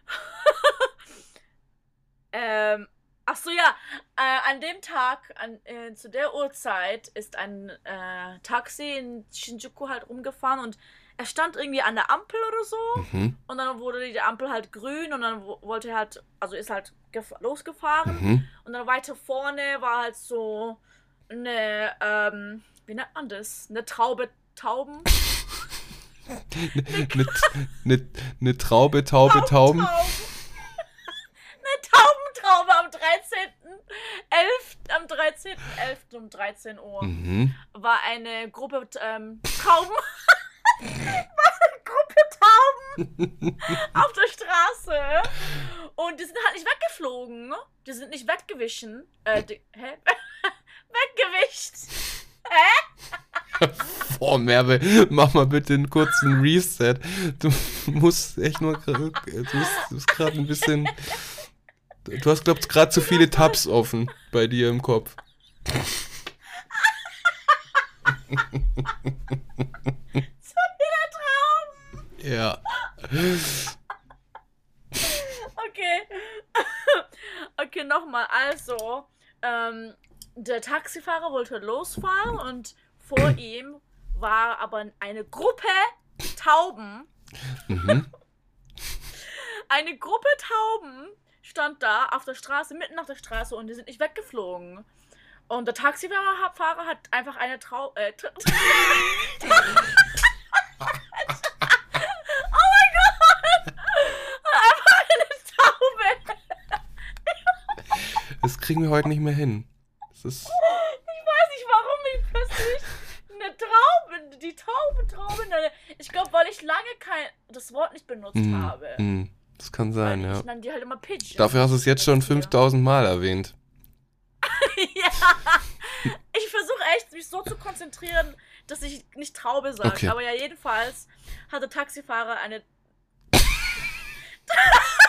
ähm, ach so, ja. Äh, an dem Tag, an, äh, zu der Uhrzeit, ist ein äh, Taxi in Shinjuku halt rumgefahren und er stand irgendwie an der Ampel oder so.
Mhm.
Und dann wurde die Ampel halt grün und dann wo- wollte er halt, also ist halt gef- losgefahren.
Mhm.
Und dann weiter vorne war halt so eine, ähm, wie nennt man das? Eine Traube Tauben.
Eine ne, ne Traube, Taube, Tauben.
eine Taubentraube am 13.11. am 13.11. um 13 Uhr
Mhm.
war eine Gruppe ähm, Tauben. war eine Gruppe Tauben auf der Straße. Und die sind halt nicht weggeflogen. Die sind nicht weggewichen. Äh, die, hä? Weggewischt. Hä?
Boah, Merve, mach mal bitte einen kurzen Reset. Du musst echt nur, du du bist gerade ein bisschen, du hast, glaubst gerade zu viele Tabs offen bei dir im Kopf.
So wieder Traum.
Ja.
Okay. okay, nochmal. Also, ähm, der Taxifahrer wollte losfahren und vor ihm war aber eine Gruppe Tauben.
Mhm.
Eine Gruppe Tauben stand da auf der Straße, mitten auf der Straße und die sind nicht weggeflogen. Und der Taxifahrer Fahrer hat einfach eine Trau... Äh, oh mein Gott! Hat einfach eine Taube
Das kriegen wir heute nicht mehr hin.
Ich weiß nicht, warum ich plötzlich eine Traube, die Taube, Traube. Ich glaube, weil ich lange kein, das Wort nicht benutzt
mm,
habe.
mm, das kann sein,
Weil
ja.
Ich nenne die halt immer Pigeon.
Dafür hast du es jetzt schon 5000 Mal erwähnt.
ja. ich versuche echt, mich so zu konzentrieren, dass ich nicht Taube sage.
Okay.
Aber ja, jedenfalls hat der Taxifahrer eine.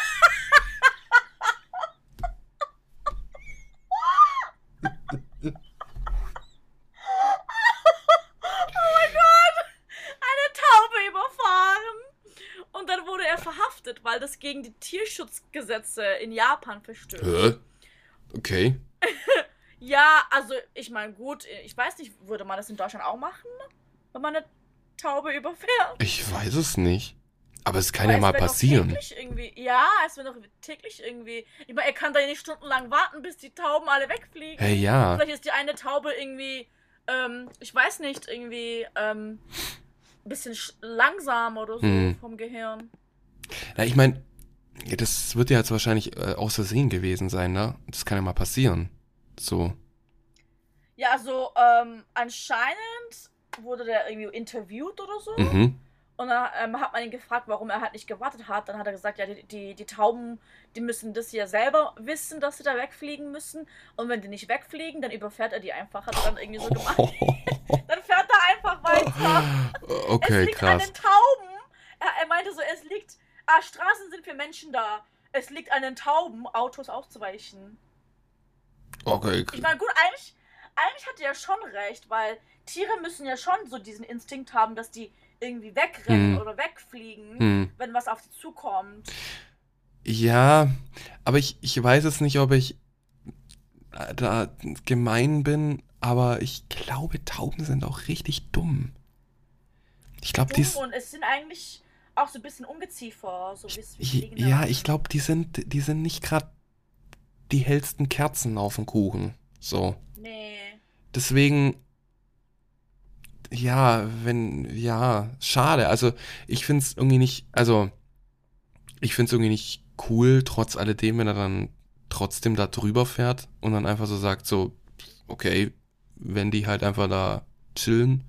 oh mein Gott! Eine Taube überfahren! Und dann wurde er verhaftet, weil das gegen die Tierschutzgesetze in Japan verstößt.
Hä? Okay.
Ja, also ich meine, gut, ich weiß nicht, würde man das in Deutschland auch machen, wenn man eine Taube überfährt?
Ich weiß es nicht. Aber es kann
Aber
ja
es
mal passieren.
Täglich irgendwie, ja, es wird doch täglich irgendwie. Ich meine, er kann da ja nicht stundenlang warten, bis die Tauben alle wegfliegen.
Hey, ja.
Vielleicht ist die eine Taube irgendwie, ähm, ich weiß nicht, irgendwie, ähm, ein bisschen sch- langsam oder so
Hm.
vom Gehirn.
Na, ich meine, das wird ja jetzt wahrscheinlich äh, aus Versehen gewesen sein, ne? Das kann ja mal passieren. So.
Ja, also, ähm, anscheinend wurde der irgendwie interviewt oder so.
Mhm.
Und dann ähm, hat man ihn gefragt, warum er halt nicht gewartet hat. Dann hat er gesagt, ja, die, die, die Tauben, die müssen das ja selber wissen, dass sie da wegfliegen müssen. Und wenn die nicht wegfliegen, dann überfährt er die einfach. Hat er dann irgendwie so gemacht. Dann fährt er einfach weiter. es
okay,
liegt an
krass.
den Tauben. Er, er meinte so, es liegt. Ah, Straßen sind für Menschen da. Es liegt an den Tauben, Autos auszuweichen.
Okay.
Ich meine, gut, eigentlich, eigentlich hat er ja schon recht, weil Tiere müssen ja schon so diesen Instinkt haben, dass die irgendwie wegrennen
Hm.
oder wegfliegen,
Hm.
wenn was auf sie zukommt.
Ja, aber ich, ich weiß es nicht, ob ich äh, da gemein bin, aber ich glaube, Tauben sind auch richtig dumm. Ich glaube, die.
Und es sind eigentlich auch so ein bisschen Ungeziefer, so fliegende
Ja, ich glaube, die sind, die sind nicht gerade die hellsten Kerzen auf dem Kuchen. So.
Nee.
Deswegen, ja, wenn, ja, schade. Also, ich finde es irgendwie nicht, also, ich finde es irgendwie nicht cool, trotz alledem, wenn er dann trotzdem da drüber fährt und dann einfach so sagt, so, okay, wenn die halt einfach da chillen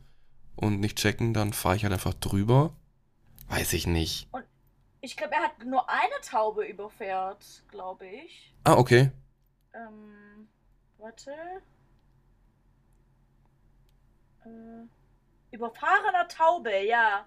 und nicht checken, dann fahre ich halt einfach drüber. Weiß ich nicht.
Ich glaube, er hat nur eine Taube überfährt, glaube ich.
Ah, okay.
Ähm, warte. Äh, überfahrener Taube, ja.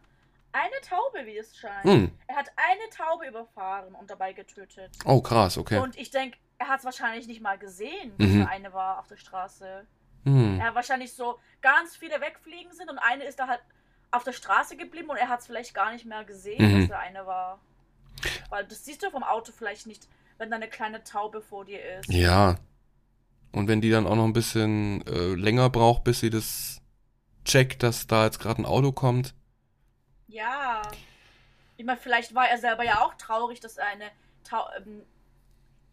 Eine Taube, wie es scheint.
Hm.
Er hat eine Taube überfahren und dabei getötet.
Oh, krass, okay.
Und ich denke, er hat es wahrscheinlich nicht mal gesehen,
Mhm.
dass da eine war auf der Straße.
Hm.
Er hat wahrscheinlich so ganz viele wegfliegen sind und eine ist da halt auf der Straße geblieben und er hat es vielleicht gar nicht mehr gesehen,
Mhm.
dass da eine war. Weil das siehst du vom Auto vielleicht nicht, wenn da eine kleine Taube vor dir ist.
Ja. Und wenn die dann auch noch ein bisschen äh, länger braucht, bis sie das checkt, dass da jetzt gerade ein Auto kommt.
Ja. Ich meine, vielleicht war er selber ja auch traurig, dass er eine Tau ähm,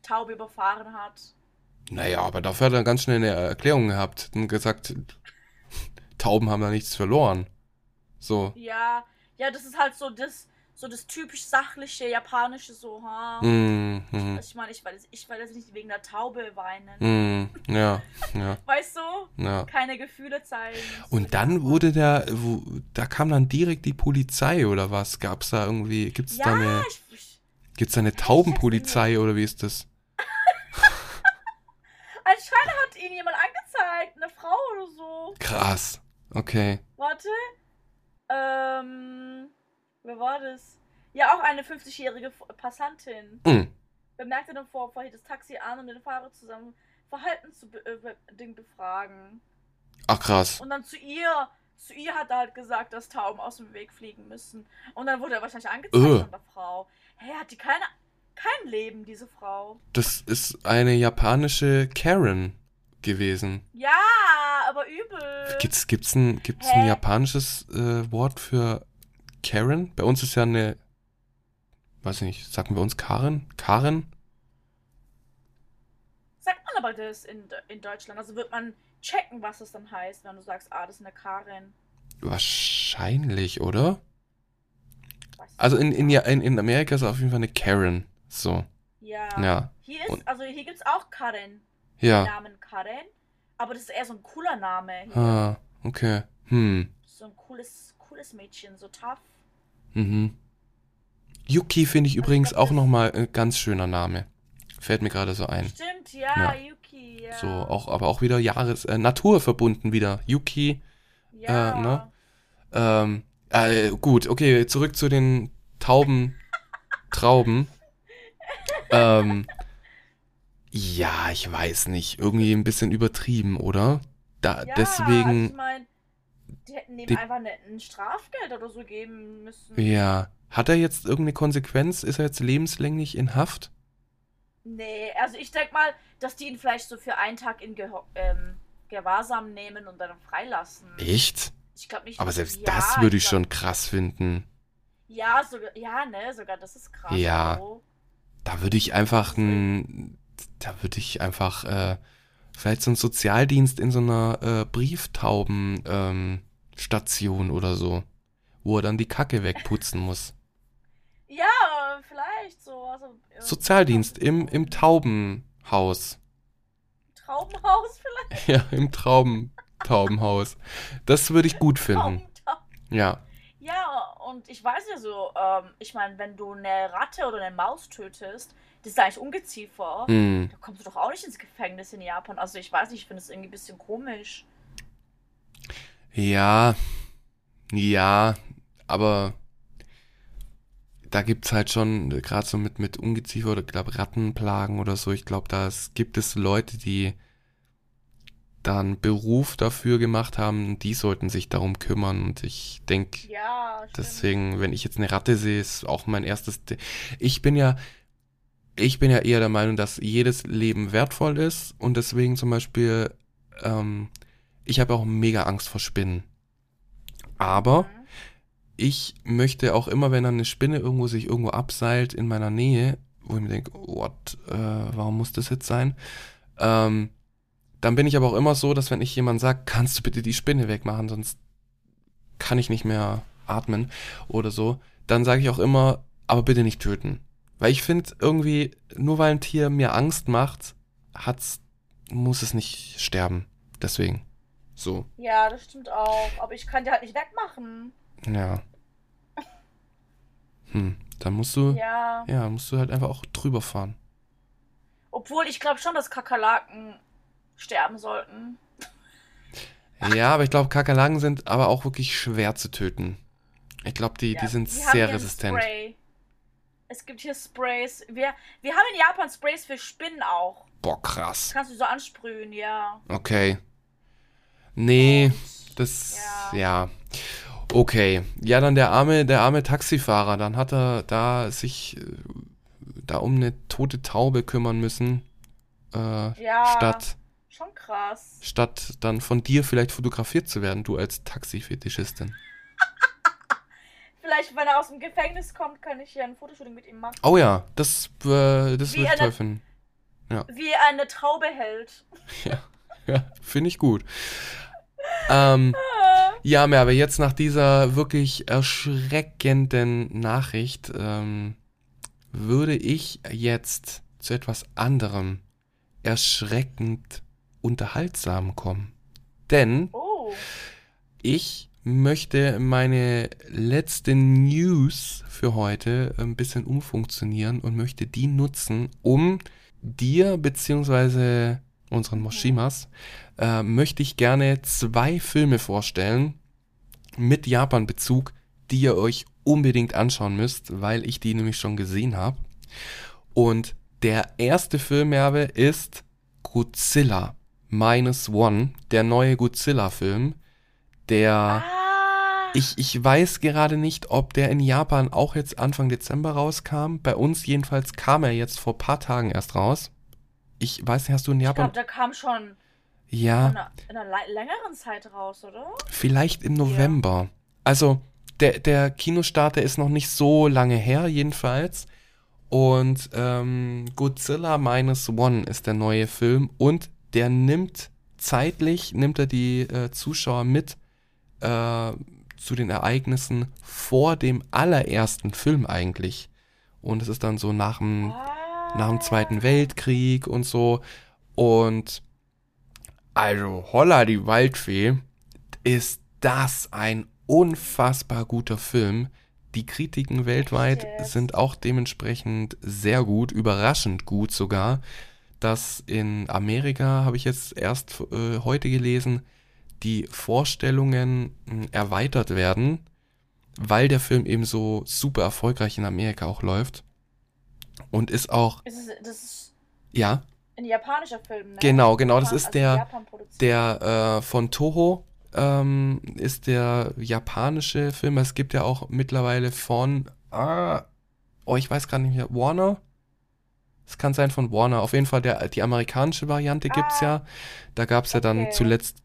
Taube überfahren hat.
Naja, aber dafür hat er ganz schnell eine Erklärung gehabt und gesagt, Tauben haben da nichts verloren. So.
Ja, ja, das ist halt so das, so das typisch sachliche japanische so, ha.
Hm, hm,
Ich meine, ich jetzt- ich jetzt nicht wegen der Taube weinen.
hm, ja, ja,
Weißt du?
ja.
Keine Gefühle zeigen.
Und dann wurde der, wo, da kam dann direkt die Polizei oder was? Gab's da irgendwie, gibt's da
Ja,
eine,
ich,
gibt's da eine Taubenpolizei oder wie ist das?
anscheinend hat ihn jemand angezeigt, eine Frau oder so.
Krass. Okay.
Warte. Ähm, wer war das? Ja, auch eine 50-jährige F- Passantin.
Hm.
Bemerkte den Vorfall, hielt das Taxi an, um den Fahrer zusammen Verhalten zu be äh, befragen.
Ach krass.
Und dann zu ihr, zu ihr hat er halt gesagt, dass Tauben aus dem Weg fliegen müssen. Und dann wurde er wahrscheinlich angezeigt
Äh.
von der Frau. Hey, hat die keine, kein Leben, diese Frau.
Das ist eine japanische Karen gewesen.
Ja, aber übel.
Gibt's, gibt's ein, gibt's ein japanisches äh, Wort für Karen? Bei uns ist ja eine, weiß nicht, sagen wir uns Karen? Karen?
Sagt man aber das in, in Deutschland? Also wird man checken, was es dann heißt, wenn du sagst, ah, das ist eine Karin.
Wahrscheinlich, oder? Also in, in, in, in Amerika ist es auf jeden Fall eine Karen. So,
Ja.
ja.
Hier ist, also hier gibt es auch Karin.
Ja.
Namen Karin. Aber das ist eher so ein cooler Name. Hier.
Ah, okay. Hm.
So ein cooles, cooles Mädchen, so tough.
Mhm. Yuki finde ich
Also ich
übrigens
glaub,
auch nochmal ein ganz schöner Name. Fällt mir gerade so ein.
Stimmt, ja,
Ja.
Yuki, ja.
So, auch, aber auch wieder Jahres, äh, naturverbunden wieder. Yuki,
ja.
äh, ne? ähm, äh, gut, okay, zurück zu den Tauben, Trauben. ähm, ja, ich weiß nicht, irgendwie ein bisschen übertrieben, oder? Da,
Ja,
deswegen,
Ich meine, die hätten ihm einfach ne- ein Strafgeld oder so geben müssen.
ja. Hat er jetzt irgendeine Konsequenz? Ist er jetzt lebenslänglich in Haft?
Nee, also ich denke mal, dass die ihn vielleicht so für einen Tag in Geho ähm, Gewahrsam nehmen und dann freilassen.
Echt?
Ich glaube nicht.
Aber selbst
ja,
das würde ich
glaub-
schon krass finden.
Ja, sogar, ja, ne, sogar das ist krass.
Ja.
So.
Da würde ich einfach ein, da würde ich einfach äh, vielleicht so einen Sozialdienst in so einer äh, Brieftauben ähm, oder so, wo er dann die Kacke wegputzen muss.
Ja, vielleicht so. Also, äh,
Sozialdienst im, im Taubenhaus.
Traubenhaus vielleicht.
Ja, im Trauben, Taubenhaus. Das würde ich gut finden. Ja.
Ja, und ich weiß ja so, ähm, ich meine, wenn du eine Ratte oder eine Maus tötest, das ist eigentlich Ungeziefer.
Hm.
Da kommst du doch auch nicht ins Gefängnis in Japan. Also ich weiß nicht, ich finde es irgendwie ein bisschen komisch.
Ja, ja, aber da gibt's halt schon, gerade so mit, mit Ungeziefer oder glaube Rattenplagen oder so, ich glaube, da es- gibt es Leute, die dann Beruf dafür gemacht haben, die sollten sich darum kümmern und ich denke,
Ja,
deswegen, wenn ich jetzt eine Ratte sehe, ist auch mein erstes, De ich bin ja, ich bin ja eher der Meinung, dass jedes Leben wertvoll ist und deswegen zum Beispiel, ähm, ich habe auch mega Angst vor Spinnen. Aber ich möchte auch immer, wenn dann eine Spinne irgendwo sich irgendwo abseilt in meiner Nähe, wo ich mir denke, what, äh, warum muss das jetzt sein? Ähm, dann bin ich aber auch immer so, dass wenn ich jemand sage, kannst du bitte die Spinne wegmachen, sonst kann ich nicht mehr atmen oder so, dann sage ich auch immer, aber bitte nicht töten. Weil ich finde irgendwie, nur weil ein Tier mir Angst macht, hat's, muss es nicht sterben. Deswegen. So,
Ja, das stimmt auch. Aber ich kann die halt nicht wegmachen.
ja. Hm, dann musst du,
Ja.
ja, musst du halt einfach auch drüber fahren.
Obwohl ich glaube schon, dass Kakerlaken sterben sollten.
Ja, aber ich glaube, Kakerlaken sind aber auch wirklich schwer zu töten. Ich glaube, die,
Ja,
die sind
die
sehr resistent.
Spray. Es gibt hier Sprays. Wir, wir haben in Japan Sprays für Spinnen auch.
Boah, krass.
Das kannst du so ansprühen, ja.
Okay. Nee, das,
Ja.
ja. Okay. Ja, dann der arme, der arme Taxifahrer, dann hat er da sich äh, da um eine tote Taube kümmern müssen. Äh,
Ja.
statt,
Schon krass.
statt dann von dir vielleicht fotografiert zu werden, du als Taxifetischistin.
Vielleicht, wenn er aus dem Gefängnis kommt, kann ich hier ein Fotoshooting mit ihm machen.
Oh ja, das, äh, das
Wie
würde ich toll finden.
Wie er eine Taube hält.
Ja, finde ich gut. Ähm, ja, mehr, aber jetzt nach dieser wirklich erschreckenden Nachricht ähm, würde ich jetzt zu etwas anderem erschreckend unterhaltsam kommen. Denn
Oh.
ich möchte meine letzte News für heute ein bisschen umfunktionieren und möchte die nutzen, um dir beziehungsweise unseren Moshimas äh, möchte ich gerne zwei Filme vorstellen mit Japan-Bezug, die ihr euch unbedingt anschauen müsst, weil ich die nämlich schon gesehen habe. Und der erste Film, Merve, ist Godzilla Minus One, der neue Godzilla-Film, der
Ah.
ich, ich weiß gerade nicht, ob der in Japan auch jetzt Anfang Dezember rauskam. Bei uns jedenfalls kam er jetzt vor paar Tagen erst raus. Ich weiß nicht, hast du in
ich
Japan?
glaube, der kam schon
Ja,
in einer, in einer längeren Zeit raus, oder?
vielleicht im November. Also, der, der Kinostart, der ist noch nicht so lange her, jedenfalls. Und ähm, Godzilla Minus One ist der neue Film und der nimmt zeitlich, nimmt er die äh, Zuschauer mit äh, zu den Ereignissen vor dem allerersten Film eigentlich. Und es ist dann so nach dem nach dem Zweiten Weltkrieg und so. Und also Holla die Waldfee ist das ein unfassbar guter Film, Die Kritiken weltweit
Echt?
sind auch dementsprechend sehr gut, überraschend gut sogar, dass in Amerika, habe ich jetzt erst äh, heute gelesen, die Vorstellungen mh, erweitert werden, weil der Film eben so super erfolgreich in Amerika auch läuft. Und ist auch,
Ist es, das ist
ja,
ein japanischer Film, ne?
Genau, genau, das ist
also
der- der äh, von Toho ähm, ist der japanische Film. Es gibt ja auch mittlerweile von, ah, oh, ich weiß gar nicht mehr, Warner? Es kann sein von Warner. Auf jeden Fall der, die amerikanische Variante gibt's
Ah,
ja. Da gab's ja dann
okay.
zuletzt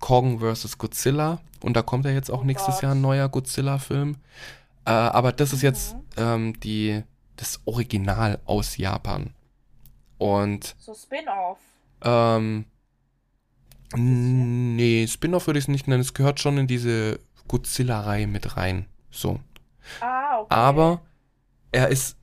Kong vs. Godzilla. Und da kommt ja jetzt auch
Oh
nächstes
Gott.
Jahr ein neuer Godzilla-Film. Äh, aber das ist jetzt
Mhm.
ähm, die, das Original aus Japan. Und
So Spin-off.
ähm, nee, Spin-off würde ich es nicht nennen. Es gehört schon in diese Godzilla-Reihe mit rein. So.
Ah, okay.
Aber er ist,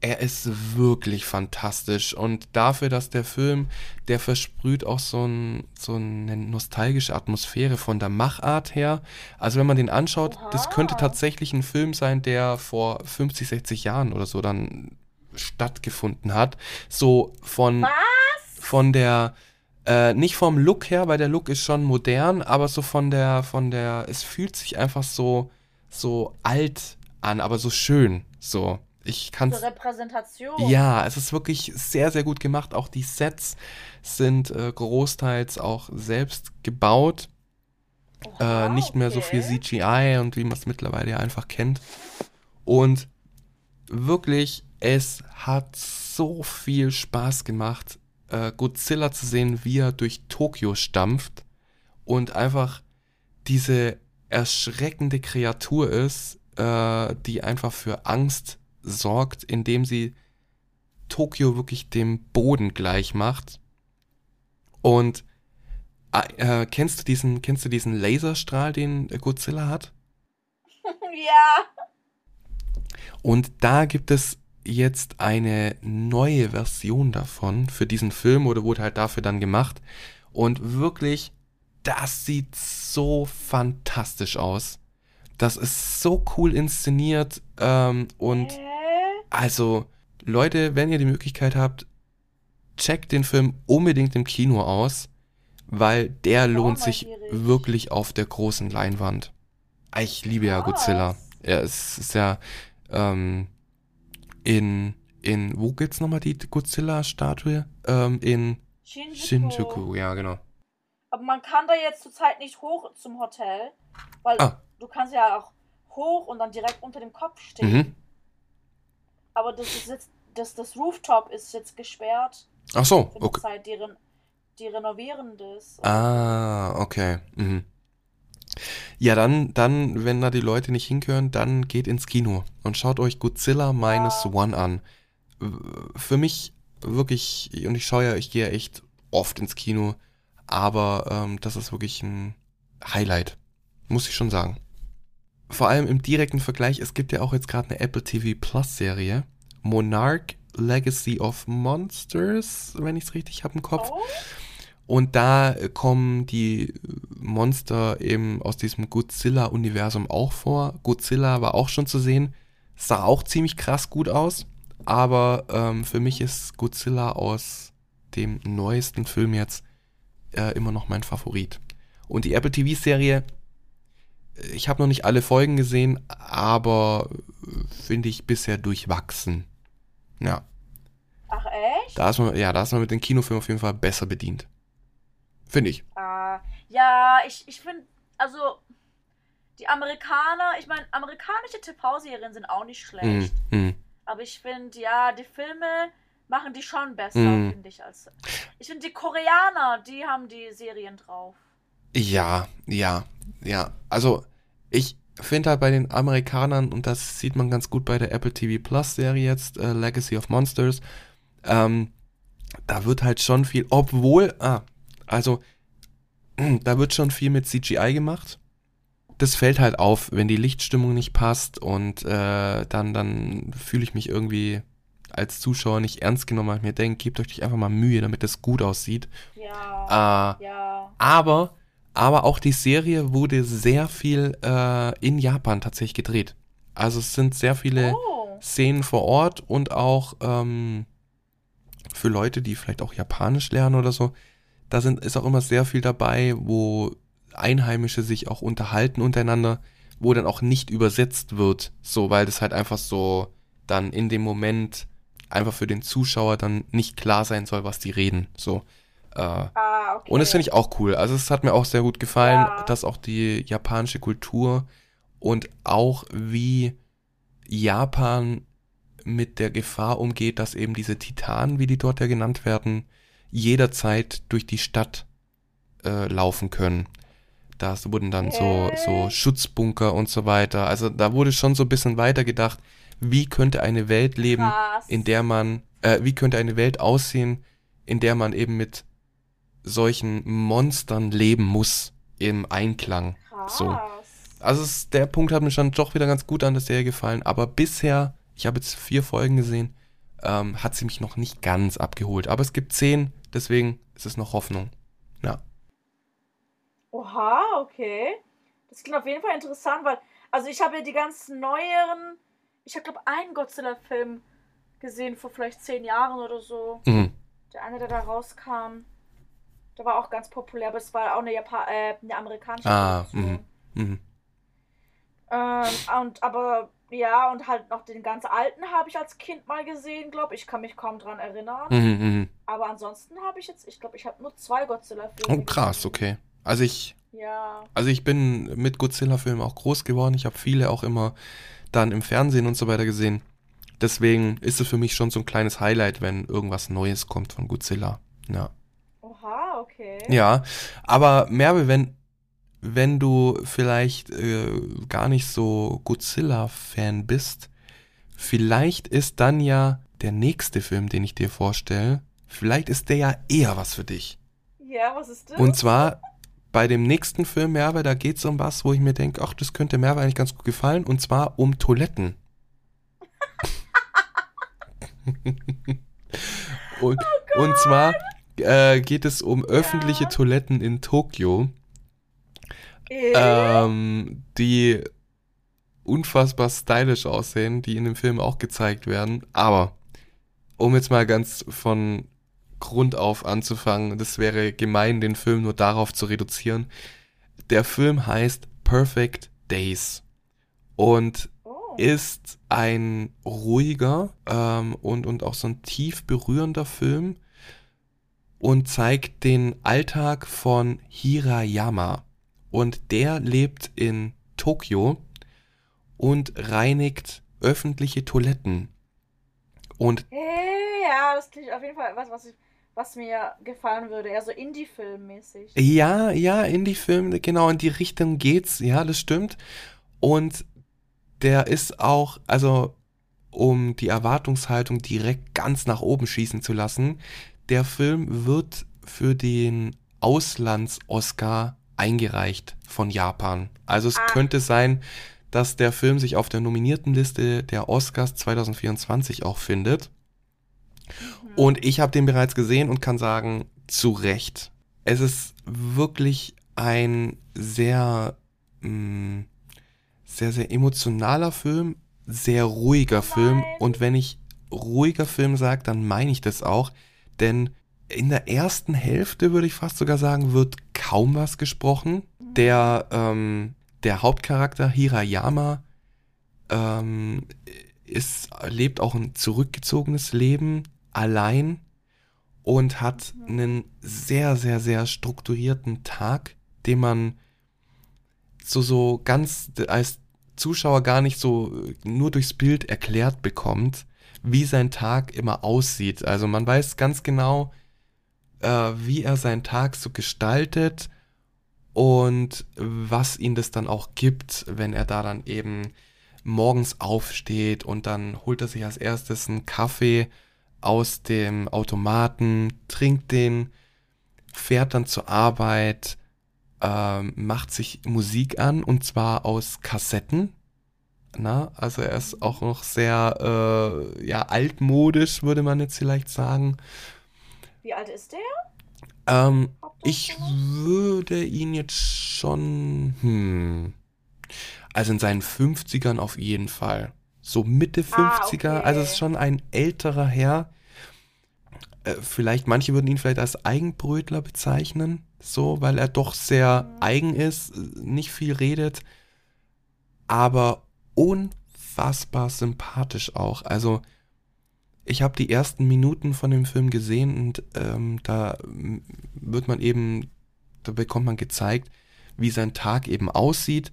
er ist wirklich fantastisch. Und dafür, dass der Film, der versprüht auch so, ein, so eine nostalgische Atmosphäre von der Machart her. Also wenn man den anschaut, das
Oha.
könnte tatsächlich ein Film sein, der vor 50, 60 Jahren oder so dann stattgefunden hat. So von
Was?
von der äh, nicht vom Look her, weil der Look ist schon modern, aber so von der von der es fühlt sich einfach so so alt an, aber so schön, so. Ich kann's
Zur Repräsentation.
ja, es ist wirklich sehr, sehr gut gemacht. Auch die Sets sind äh, großteils auch selbst gebaut.
Oha,
Äh, nicht mehr so viel. CGI und wie man es mittlerweile ja einfach kennt. Und wirklich, es hat so viel Spaß gemacht, äh, Godzilla zu sehen, wie er durch Tokio stampft und einfach diese erschreckende Kreatur ist, äh, die einfach für Angst sorgt, indem sie Tokio wirklich dem Boden gleich macht. Und äh, kennst du diesen, kennst du diesen Laserstrahl, den Godzilla hat?
ja.
Und da gibt es jetzt eine neue Version davon für diesen Film oder wurde halt dafür dann gemacht. Und wirklich, das sieht so fantastisch aus. Das ist so cool inszeniert. Ähm, und
Hä?
Also, Leute, wenn ihr die Möglichkeit habt, checkt den Film unbedingt im Kino aus, weil der lohnt sich wirklich auf der großen Leinwand. Ah, Ich liebe ja
Krass.
Godzilla. Ja, es ist ja ähm, in, in, wo gibt's nochmal die Godzilla-Statue? Ähm, in
Shinjuku.
Shinjuku, ja, genau.
Aber man kann da jetzt zurzeit nicht hoch zum Hotel, weil
Ah.
du kannst ja auch hoch und dann direkt unter dem Kopf stehen.
Mhm.
Aber das ist jetzt, das, das Rooftop ist jetzt gesperrt
Ach so,
für die
okay.
Zeit, die, ren die renovieren das.
Ah, okay. Mhm. Ja, dann, dann, wenn da die Leute nicht hinkönnen, dann geht ins Kino und schaut euch Godzilla Minus
Ja.
One an. Für mich wirklich, und ich schaue ja, ich gehe ja echt oft ins Kino, aber ähm, das ist wirklich ein Highlight, muss ich schon sagen. Vor allem im direkten Vergleich, es gibt ja auch jetzt gerade eine Apple TV Plus Serie, Monarch Legacy of Monsters, wenn ich es richtig habe im Kopf.
Oh,
Und da äh, kommen die Monster eben aus diesem Godzilla-Universum auch vor. Godzilla war auch schon zu sehen, sah auch ziemlich krass gut aus, aber ähm, für mich ist Godzilla aus dem neuesten Film jetzt äh, immer noch mein Favorit. Und die Apple TV-Serie, ich habe noch nicht alle Folgen gesehen, aber äh, finde ich bisher durchwachsen. Ja,
ach echt?
da ist man, ja, da ist man mit den Kinofilmen auf jeden Fall besser bedient. Finde ich.
Ah, ja, ich, ich finde, also die Amerikaner, ich meine, amerikanische TV-Serien sind auch nicht schlecht.
Mm, mm.
Aber ich finde, ja, die Filme machen die schon besser,
Mhm.
finde ich. Als ich finde, die Koreaner, die haben die Serien drauf.
Ja, ja, ja. Also ich finde halt bei den Amerikanern, und das sieht man ganz gut bei der Apple TV Plus Serie jetzt, äh, Legacy of Monsters, ähm, da wird halt schon viel, obwohl, ah, also da wird schon viel mit CGI gemacht. Das fällt halt auf, wenn die Lichtstimmung nicht passt und äh, dann, dann fühle ich mich irgendwie als Zuschauer nicht ernst genommen, weil ich mir denke, gebt euch einfach mal Mühe, damit das gut aussieht.
Ja,
Äh,
ja.
aber, aber auch die Serie wurde sehr viel äh, in Japan tatsächlich gedreht. Also es sind sehr viele
Oh.
Szenen vor Ort und auch ähm, für Leute, die vielleicht auch Japanisch lernen oder so, da sind, ist auch immer sehr viel dabei, wo Einheimische sich auch unterhalten untereinander, wo dann auch nicht übersetzt wird, so, weil das halt einfach so dann in dem Moment einfach für den Zuschauer dann nicht klar sein soll, was die reden, so. Äh,
Ah, okay.
und das finde ich auch cool. Also es hat mir auch sehr gut gefallen,
Ja.
dass auch die japanische Kultur und auch wie Japan mit der Gefahr umgeht, dass eben diese Titanen, wie die dort ja genannt werden, jederzeit durch die Stadt äh, laufen können. Da wurden dann so, so. Schutzbunker und so weiter. Also da wurde schon so ein bisschen weitergedacht, wie könnte eine Welt leben,
Krass.
in der man, äh, wie könnte eine Welt aussehen, in der man eben mit solchen Monstern leben muss im Einklang.
Krass.
so. Also es, der Punkt hat mir schon doch wieder ganz gut an der Serie gefallen, aber bisher, ich habe jetzt vier Folgen gesehen, ähm, hat sie mich noch nicht ganz abgeholt. Aber es gibt zehn, deswegen ist es noch Hoffnung. Ja.
Oha, okay. Das klingt auf jeden Fall interessant, weil, also ich habe ja die ganzen neueren, ich habe glaube einen Godzilla-Film gesehen vor vielleicht zehn Jahren oder so.
Mhm.
Der eine, der da rauskam, der war auch ganz populär, aber es war auch eine, Japan äh, eine amerikanische
Ah,
Produktion.
Mhm.
Ähm, und aber ja, und halt noch den ganz alten habe ich als Kind mal gesehen, glaube ich. Ich kann mich kaum dran erinnern.
Mhm, mhm.
Aber ansonsten habe ich jetzt, ich glaube, ich habe nur zwei Godzilla-Filme.
Oh, krass,
gesehen.
okay. Also ich,
Ja.
also ich bin mit Godzilla-Filmen auch groß geworden. Ich habe viele auch immer dann im Fernsehen und so weiter gesehen. Deswegen ist es für mich schon so ein kleines Highlight, wenn irgendwas Neues kommt von Godzilla. Ja.
Okay.
Ja, aber Merve, wenn, wenn du vielleicht äh, gar nicht so Godzilla-Fan bist, vielleicht ist dann ja der nächste Film, den ich dir vorstelle, vielleicht ist der ja eher was für dich.
Ja, was ist das?
Und zwar bei dem nächsten Film, Merve, da geht es um was, wo ich mir denke, ach, das könnte Merve eigentlich ganz gut gefallen, und zwar um Toiletten. und, und zwar äh, geht es um öffentliche Toiletten in Tokio,
Äh,
ähm, die unfassbar stylisch aussehen, die in dem Film auch gezeigt werden. Aber um jetzt mal ganz von Grund auf anzufangen, das wäre gemein, den Film nur darauf zu reduzieren. Der Film heißt Perfect Days und
oh.
ist ein ruhiger ähm, und, und auch so ein tief berührender Film und zeigt den Alltag von Hirayama. Und der lebt in Tokio und reinigt öffentliche Toiletten. Und
ja, das klingt auf jeden Fall was, was, ich, was mir gefallen würde. Eher so Indie-Film-mäßig.
ja, ja, Indie-Film, genau in die Richtung geht's, ja, das stimmt. Und der ist auch, also um die Erwartungshaltung direkt ganz nach oben schießen zu lassen, der Film wird für den Auslands-Oscar eingereicht von Japan. Also es
Ah.
könnte sein, dass der Film sich auf der Nominiertenliste der Oscars 2024 auch findet.
Mhm.
Und ich habe den bereits gesehen und kann sagen, zu Recht. Es ist wirklich ein sehr, mh, sehr, sehr emotionaler Film, sehr ruhiger Film. Und wenn ich ruhiger Film sage, dann meine ich das auch. Denn in der ersten Hälfte, würde ich fast sogar sagen, wird kaum was gesprochen. Der, ähm, der Hauptcharakter Hirayama ähm, ist, lebt auch ein zurückgezogenes Leben, allein und hat einen sehr, sehr, sehr strukturierten Tag, den man so, so ganz als Zuschauer gar nicht so nur durchs Bild erklärt bekommt, wie sein Tag immer aussieht. Also man weiß ganz genau, äh, wie er seinen Tag so gestaltet und was ihn das dann auch gibt, wenn er da dann eben morgens aufsteht und dann holt er sich als erstes einen Kaffee aus dem Automaten, trinkt den, fährt dann zur Arbeit, ähm, macht sich Musik an und zwar aus Kassetten. Na, also er ist auch noch sehr äh, ja, altmodisch, würde man jetzt vielleicht sagen.
Wie alt ist der?
Ähm, ich würde ihn jetzt schon. Hm. Also in seinen 50ern auf jeden Fall. So Mitte 50er,
Ah, okay.
also es ist schon ein älterer Herr. Äh, vielleicht, manche würden ihn vielleicht als Eigenbrötler bezeichnen, so, weil er doch sehr
Mhm.
eigen ist, nicht viel redet, aber unfassbar sympathisch auch. Also, ich habe die ersten Minuten von dem Film gesehen und ähm, da wird man eben, da bekommt man gezeigt, wie sein Tag eben aussieht.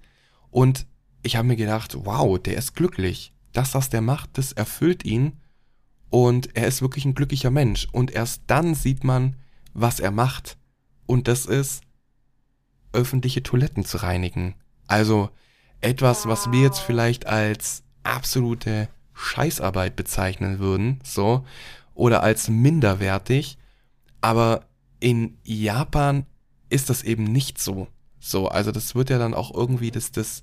Und ich habe mir gedacht, wow, der ist glücklich. Das, was der macht, das erfüllt ihn. Und er ist wirklich ein glücklicher Mensch. Und erst dann sieht man, was er macht. Und das ist, öffentliche Toiletten zu reinigen. Also etwas, was wir jetzt vielleicht als absolute Scheißarbeit bezeichnen würden, so, oder als minderwertig. Aber in Japan ist das eben nicht so. So, also das wird ja dann auch irgendwie das, das,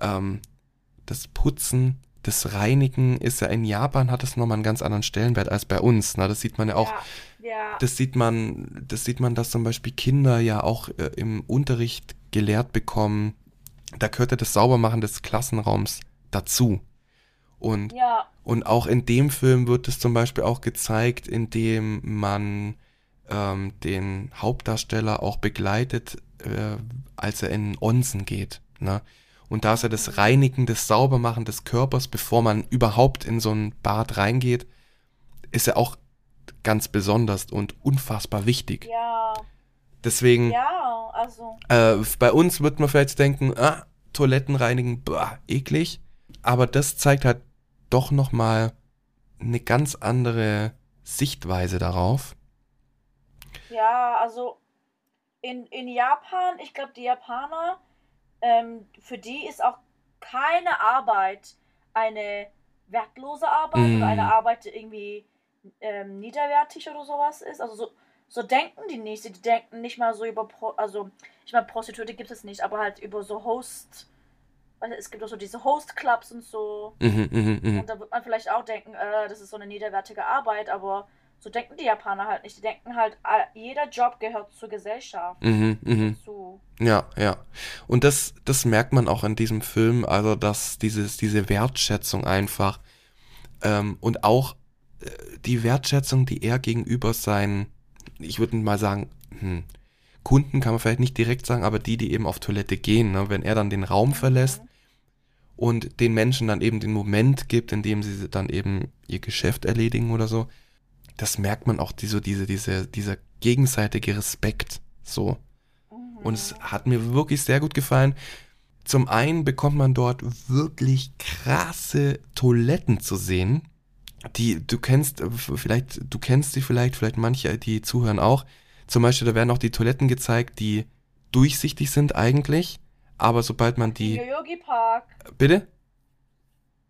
ähm, das Putzen, das Reinigen ist ja in Japan hat es nochmal einen ganz anderen Stellenwert als bei uns. Ne? Das sieht man ja auch,
Ja, ja.
das sieht man, das sieht man, dass zum Beispiel Kinder ja auch äh, im Unterricht gelehrt bekommen. Da gehört ja das Saubermachen des Klassenraums dazu. Und
ja.
und auch in dem Film wird es zum Beispiel auch gezeigt, indem man ähm, den Hauptdarsteller auch begleitet, äh, als er in Onsen geht. Ne? Und da ist ja das Reinigen, das Saubermachen des Körpers, bevor man überhaupt in so ein Bad reingeht, ist ja auch ganz besonders und unfassbar wichtig.
Ja,
Deswegen,
ja, also,
äh, bei uns wird man vielleicht denken, ah, Toiletten reinigen, bah, eklig. Aber das zeigt halt doch nochmal eine ganz andere Sichtweise darauf.
ja, also in, in Japan, ich glaube, die Japaner, ähm, für die ist auch keine Arbeit eine wertlose Arbeit
Mm.
oder eine Arbeit, die irgendwie ähm, niederwertig oder sowas ist. Also so, so denken die nicht. Sie denken nicht mal so über, Pro also ich meine, Prostituierte gibt es nicht, aber halt über so Host, also es gibt auch so diese Host-Clubs und so.
Mhm, mhm, mhm.
Und da wird man vielleicht auch denken, äh, das ist so eine niederwertige Arbeit, aber so denken die Japaner halt nicht. Die denken halt, jeder Job gehört zur Gesellschaft.
Mhm.
Zu.
Ja, ja. Und das, das merkt man auch in diesem Film, also dass dieses, diese Wertschätzung einfach ähm, und auch äh, die Wertschätzung, die er gegenüber seinen, ich würde mal sagen, hm, Kunden kann man vielleicht nicht direkt sagen, aber die, die eben auf Toilette gehen, ne, wenn er dann den Raum verlässt und den Menschen dann eben den Moment gibt, in dem sie dann eben ihr Geschäft erledigen oder so, das merkt man auch, die, so diese, diese, dieser gegenseitige Respekt, so.
Mhm.
Und es hat mir wirklich sehr gut gefallen. Zum einen bekommt man dort wirklich krasse Toiletten zu sehen. Die du kennst, äh, vielleicht, du kennst sie vielleicht, vielleicht manche, die zuhören auch. Zum Beispiel, da werden auch die Toiletten gezeigt, die durchsichtig sind eigentlich. Aber sobald man
Im
die.
Yoyogi Park.
Bitte?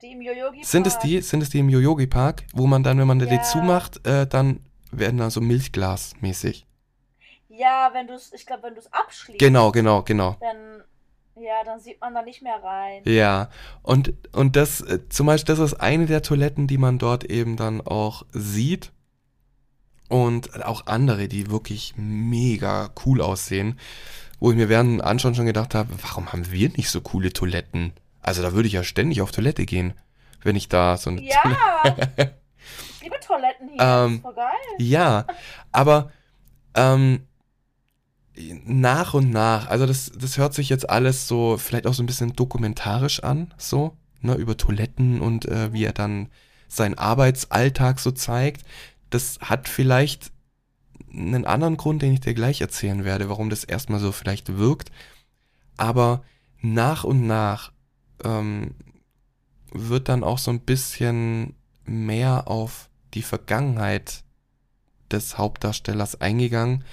Die im Yoyogi
Sind es
Park.
die? Sind es die im Yoyogi Park, wo man dann, wenn man da die
Ja.
zumacht, äh, dann werden da so Milchglas-mäßig.
Ja, wenn du es, ich glaube, wenn du es abschließt,
Genau, genau, genau.
dann, ja, dann sieht man da nicht mehr rein.
Ja, und, und das, äh, zum Beispiel, das ist eine der Toiletten, die man dort eben dann auch sieht. Und auch andere, die wirklich mega cool aussehen. Wo ich mir während Anschauen schon gedacht habe, warum haben wir nicht so coole Toiletten? Also da würde ich ja ständig auf Toilette gehen, wenn ich da so eine
Ja! ich liebe Toiletten hier, das
Ähm,
ist voll geil.
Ja, aber ähm, nach und nach, also das, das hört sich jetzt alles so, vielleicht auch so ein bisschen dokumentarisch an, so, ne, über Toiletten und äh, wie er dann seinen Arbeitsalltag so zeigt. Das hat vielleicht einen anderen Grund, den ich dir gleich erzählen werde, warum das erstmal so vielleicht wirkt. Aber nach und nach ähm, wird dann auch so ein bisschen mehr auf die Vergangenheit des Hauptdarstellers eingegangen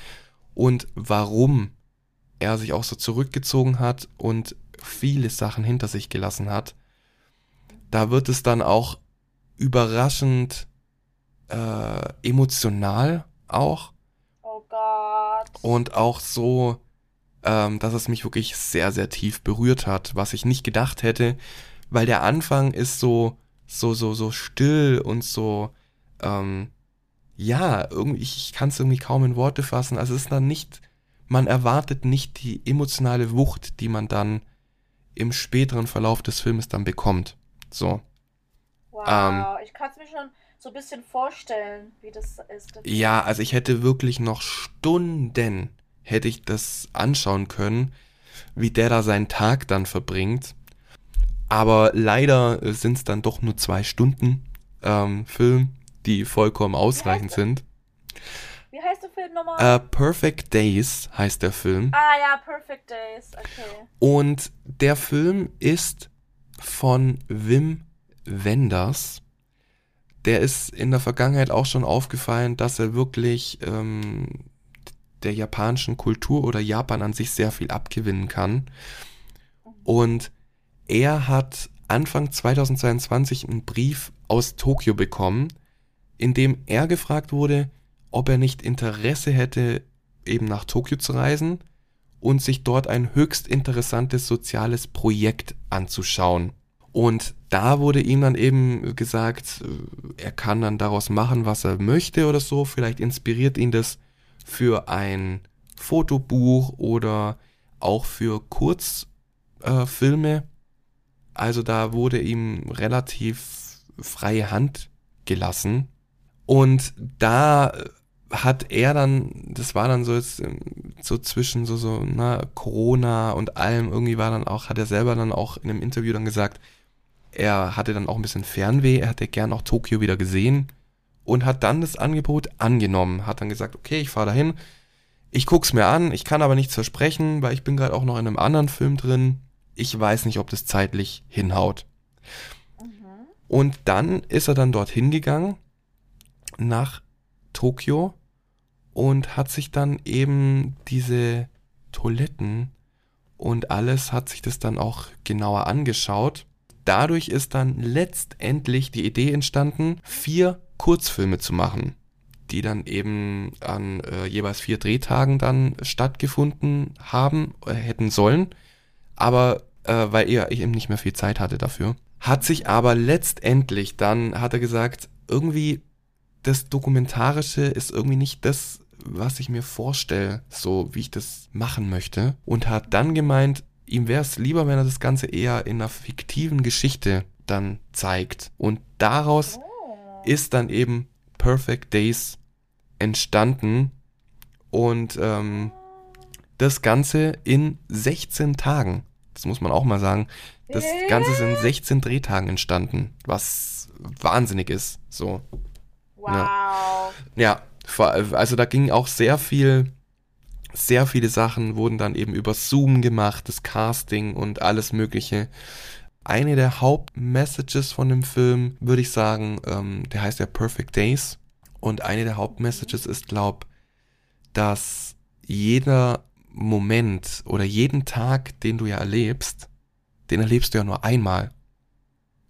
und warum er sich auch so zurückgezogen hat und viele Sachen hinter sich gelassen hat. Da wird es dann auch überraschend äh, emotional auch
Oh Gott.
und auch so, ähm, dass es mich wirklich sehr, sehr tief berührt hat, was ich nicht gedacht hätte, weil der Anfang ist so, so, so, so still und so, ähm, ja, irgendwie, ich kann es irgendwie kaum in Worte fassen. Also es ist dann nicht, man erwartet nicht die emotionale Wucht, die man dann im späteren Verlauf des Filmes dann bekommt. So.
Wow, ähm, ich kann es mir schon so ein bisschen vorstellen, wie das ist.
Ja, also ich hätte wirklich noch Stunden, hätte ich das anschauen können, wie der da seinen Tag dann verbringt. Aber leider sind es dann doch nur zwei Stunden ähm, Film, die vollkommen ausreichend sind.
Wie heißt der Film nochmal?
Uh, Perfect Days heißt der Film.
Ah ja, Perfect Days, okay.
Und der Film ist von Wim Wenders. Der ist in der Vergangenheit auch schon aufgefallen, dass er wirklich ähm, der japanischen Kultur oder Japan an sich sehr viel abgewinnen kann. Und er hat Anfang 2022 einen Brief aus Tokio bekommen, in dem er gefragt wurde, ob er nicht Interesse hätte, eben nach Tokio zu reisen und sich dort ein höchst interessantes soziales Projekt anzuschauen. Und da wurde ihm dann eben gesagt, äh, er kann dann daraus machen, was er möchte oder so. Vielleicht inspiriert ihn das für ein Fotobuch oder auch für Kurzfilme. Äh, also da wurde ihm relativ freie Hand gelassen. Und da hat er dann, das war dann so jetzt ähm, so zwischen so, so, na, Corona und allem, irgendwie war dann auch, hat er selber dann auch in einem Interview dann gesagt, er hatte dann auch ein bisschen Fernweh, er hätte gern auch Tokio wieder gesehen und hat dann das Angebot angenommen, hat dann gesagt, okay, ich fahre dahin, ich guck's mir an, ich kann aber nichts versprechen, weil ich bin gerade auch noch in einem anderen Film drin, ich weiß nicht, ob das zeitlich hinhaut. Mhm. Und dann ist er dann dorthin gegangen, nach Tokio und hat sich dann eben diese Toiletten und alles hat sich das dann auch genauer angeschaut. Dadurch ist dann letztendlich die Idee entstanden, vier Kurzfilme zu machen, die dann eben an äh, jeweils vier Drehtagen dann stattgefunden haben, äh, hätten sollen. Aber äh, weil er eben nicht mehr viel Zeit hatte dafür. Hat sich aber letztendlich dann, hat er gesagt, irgendwie das Dokumentarische ist irgendwie nicht das, was ich mir vorstelle, so wie ich das machen möchte. Und hat dann gemeint, ihm wäre es lieber, wenn er das Ganze eher in einer fiktiven Geschichte dann zeigt. Und daraus oh. ist dann eben Perfect Days entstanden. Und ähm, das Ganze in 16 Tagen. Das muss man auch mal sagen. Das Ganze ist in 16 Drehtagen entstanden, was wahnsinnig ist. So.
Wow.
Ja. ja, also da ging auch sehr viel, sehr viele Sachen wurden dann eben über Zoom gemacht, das Casting und alles Mögliche. Eine der Hauptmessages von dem Film, würde ich sagen, ähm, der heißt ja Perfect Days. Und eine der Hauptmessages ist, glaub, dass jeder Moment oder jeden Tag, den du ja erlebst, den erlebst du ja nur einmal.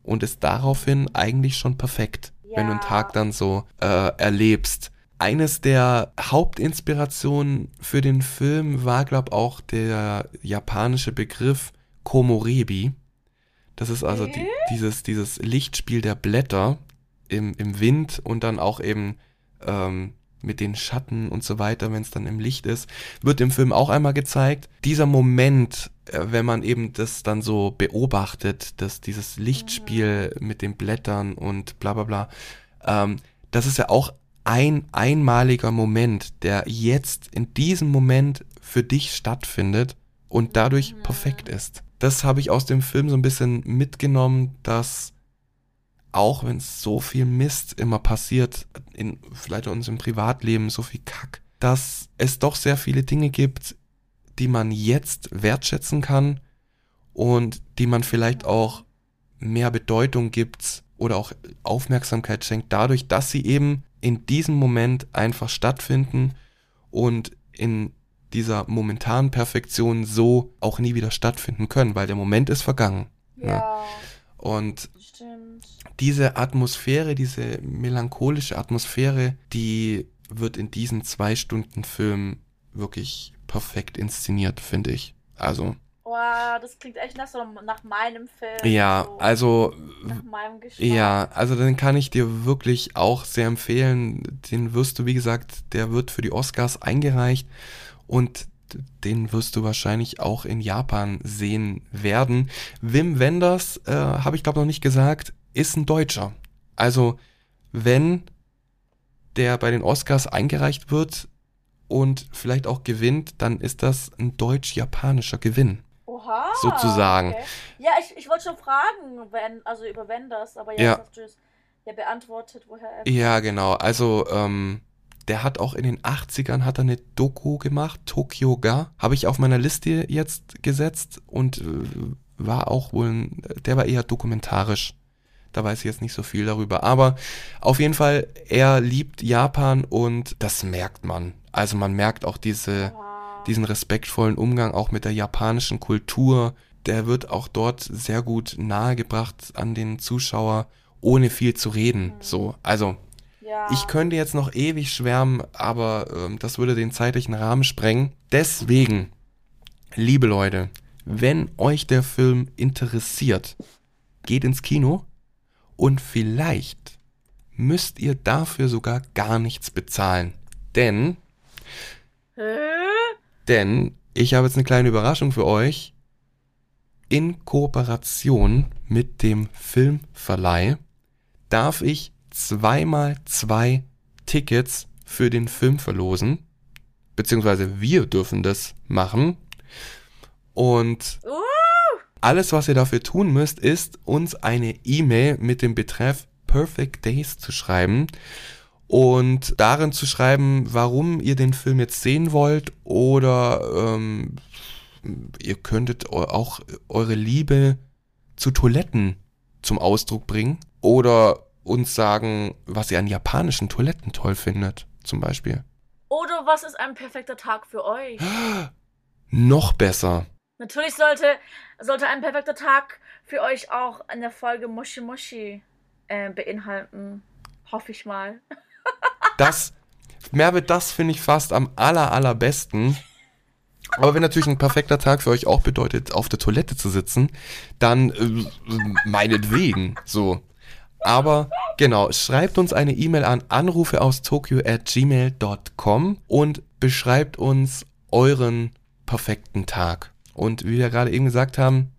Und ist daraufhin eigentlich schon perfekt ja. wenn du einen Tag dann so äh, erlebst. Eines der Hauptinspirationen für den Film war, glaube auch der japanische Begriff Komorebi. Das ist also die, dieses, dieses Lichtspiel der Blätter im, im Wind und dann auch eben ähm, mit den Schatten und so weiter, wenn es dann im Licht ist, wird im Film auch einmal gezeigt. Dieser Moment, wenn man eben das dann so beobachtet, dass dieses Lichtspiel mit den Blättern und bla bla bla, ähm, das ist ja auch ein einmaliger Moment, der jetzt in diesem Moment für dich stattfindet und dadurch mhm. perfekt ist. Das habe ich aus dem Film so ein bisschen mitgenommen, dass auch wenn es so viel Mist immer passiert, in vielleicht in unserem Privatleben so viel Kack, dass es doch sehr viele Dinge gibt, die man jetzt wertschätzen kann und die man vielleicht auch mehr Bedeutung gibt oder auch Aufmerksamkeit schenkt, dadurch, dass sie eben in diesem Moment einfach stattfinden und in dieser momentanen Perfektion so auch nie wieder stattfinden können, weil der Moment ist vergangen.
Ja. ja.
Und Stimmt. diese Atmosphäre, diese melancholische Atmosphäre, die wird in diesen zwei Stunden Film wirklich perfekt inszeniert, finde ich. Also.
Wow, das klingt echt nach, so, nach meinem Film.
Ja,
so,
also.
Nach meinem Geschmack.
Ja, also den kann ich dir wirklich auch sehr empfehlen. Den wirst du, wie gesagt, der wird für die Oscars eingereicht. Und den wirst du wahrscheinlich auch in Japan sehen werden. Wim Wenders, äh, habe ich glaube noch nicht gesagt, ist ein Deutscher. Also wenn der bei den Oscars eingereicht wird und vielleicht auch gewinnt, dann ist das ein deutsch-japanischer Gewinn.
Oha.
Sozusagen.
Okay. Ja, ich, ich wollte schon fragen, wenn, also über Wenders, aber jetzt
Ja.
hast du es ja beantwortet, woher er.
Ja, genau. Also, ähm, der hat auch in den 80ern hat er eine Doku gemacht, Tokyo Ga. Habe ich auf meiner Liste jetzt gesetzt und äh, war auch wohl, ein, der war eher dokumentarisch. Da weiß ich jetzt nicht so viel darüber. Aber auf jeden Fall, er liebt Japan und das merkt man. Also man merkt auch diese, diesen respektvollen Umgang auch mit der japanischen Kultur. Der wird auch dort sehr gut nahegebracht an den Zuschauer, ohne viel zu reden. So, also ich könnte jetzt noch ewig schwärmen, aber ähm, das würde den zeitlichen Rahmen sprengen. Deswegen, liebe Leute, wenn euch der Film interessiert, geht ins Kino und vielleicht müsst ihr dafür sogar gar nichts bezahlen. Denn? Denn ich habe jetzt eine kleine Überraschung für euch. In Kooperation mit dem Filmverleih darf ich zweimal zwei Tickets für den Film verlosen. Beziehungsweise wir dürfen das machen. Und
Uh,
alles, was ihr dafür tun müsst, ist, uns eine E-Mail mit dem Betreff Perfect Days zu schreiben und darin zu schreiben, warum ihr den Film jetzt sehen wollt oder ähm, ihr könntet auch eure Liebe zu Toiletten zum Ausdruck bringen oder uns sagen, was ihr an japanischen Toiletten toll findet, zum Beispiel.
oder was ist ein perfekter Tag für euch?
Noch besser.
Natürlich sollte, sollte ein perfekter Tag für euch auch eine Folge Moshi Moshi äh, beinhalten. Hoffe ich mal.
Das, Merve, das finde ich fast am aller, allerbesten. Aber wenn natürlich ein perfekter Tag für euch auch bedeutet, auf der Toilette zu sitzen, dann äh, meinetwegen, so. Aber genau, schreibt uns eine E-Mail an anrufe aus Tokyo at gmail.com und beschreibt uns euren perfekten Tag. Und wie wir gerade eben gesagt haben,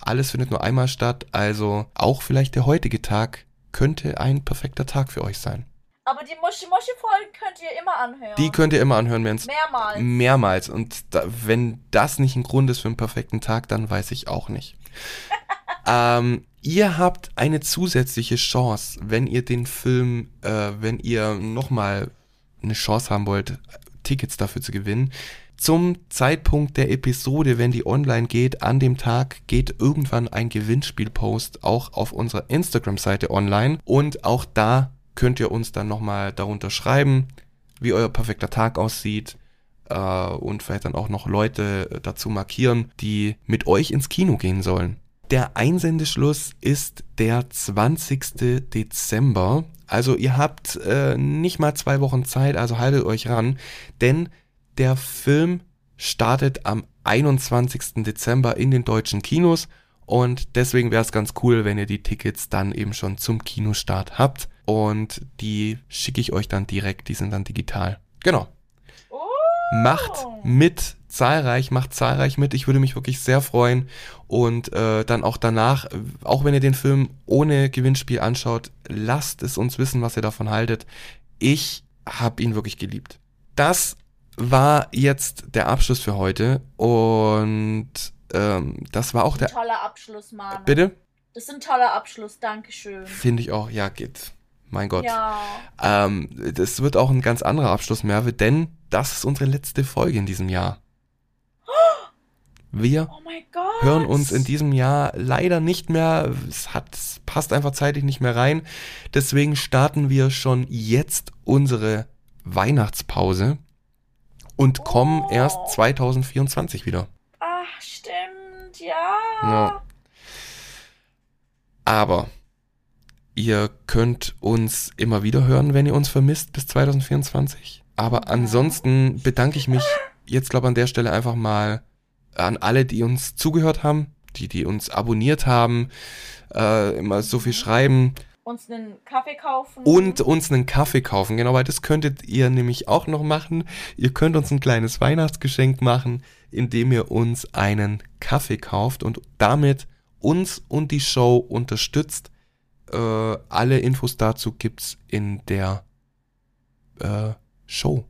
alles findet nur einmal statt, also auch vielleicht der heutige Tag könnte ein perfekter Tag für euch sein.
Aber die Moshi Moshi Folgen könnt ihr immer anhören.
Die könnt ihr immer anhören, wenn es
Mehrmals.
mehrmals. Und da, wenn das nicht ein Grund ist für einen perfekten Tag, dann weiß ich auch nicht. ähm, ihr habt eine zusätzliche Chance, wenn ihr den Film, äh, wenn ihr nochmal eine Chance haben wollt, Tickets dafür zu gewinnen. Zum Zeitpunkt der Episode, wenn die online geht, an dem Tag geht irgendwann ein Gewinnspielpost auch auf unserer Instagram-Seite online. Und auch da könnt ihr uns dann nochmal darunter schreiben, wie euer perfekter Tag aussieht äh, und vielleicht dann auch noch Leute äh, dazu markieren, die mit euch ins Kino gehen sollen. Der Einsendeschluss ist der 20. Dezember. Also ihr habt äh, nicht mal zwei Wochen Zeit, also haltet euch ran, denn der Film startet am 21. Dezember in den deutschen Kinos und deswegen wäre es ganz cool, wenn ihr die Tickets dann eben schon zum Kinostart habt und die schicke ich euch dann direkt, die sind dann digital. Genau.
Oh.
Macht mit zahlreich, macht zahlreich mit. Ich würde mich wirklich sehr freuen. Und äh, dann auch danach, auch wenn ihr den Film ohne Gewinnspiel anschaut, lasst es uns wissen, was ihr davon haltet. Ich habe ihn wirklich geliebt. Das war jetzt der Abschluss für heute. Und ähm, das war auch der.
Toller Abschluss, Mann.
Bitte?
Das ist ein toller Abschluss, Dankeschön.
Finde ich auch, ja, geht. Mein Gott.
Ja.
Ähm, das wird auch ein ganz anderer Abschluss, Merve, denn das ist unsere letzte Folge in diesem Jahr. Wir
Oh mein Gott.
hören uns in diesem Jahr leider nicht mehr. Es hat, es passt einfach zeitlich nicht mehr rein. Deswegen starten wir schon jetzt unsere Weihnachtspause und kommen
Oh.
erst 2024 wieder.
Ach, stimmt, ja.
Ja. Aber ihr könnt uns immer wieder hören, wenn ihr uns vermisst bis 2024. Aber ansonsten bedanke ich mich jetzt, glaube an der Stelle einfach mal an alle, die uns zugehört haben, die, die uns abonniert haben, äh, immer so viel schreiben.
uns einen Kaffee kaufen.
und uns einen Kaffee kaufen. Genau, weil das könntet ihr nämlich auch noch machen. Ihr könnt uns ein kleines Weihnachtsgeschenk machen, indem ihr uns einen Kaffee kauft und damit uns und die Show unterstützt. Äh, alle Infos dazu gibt's in der äh, Show.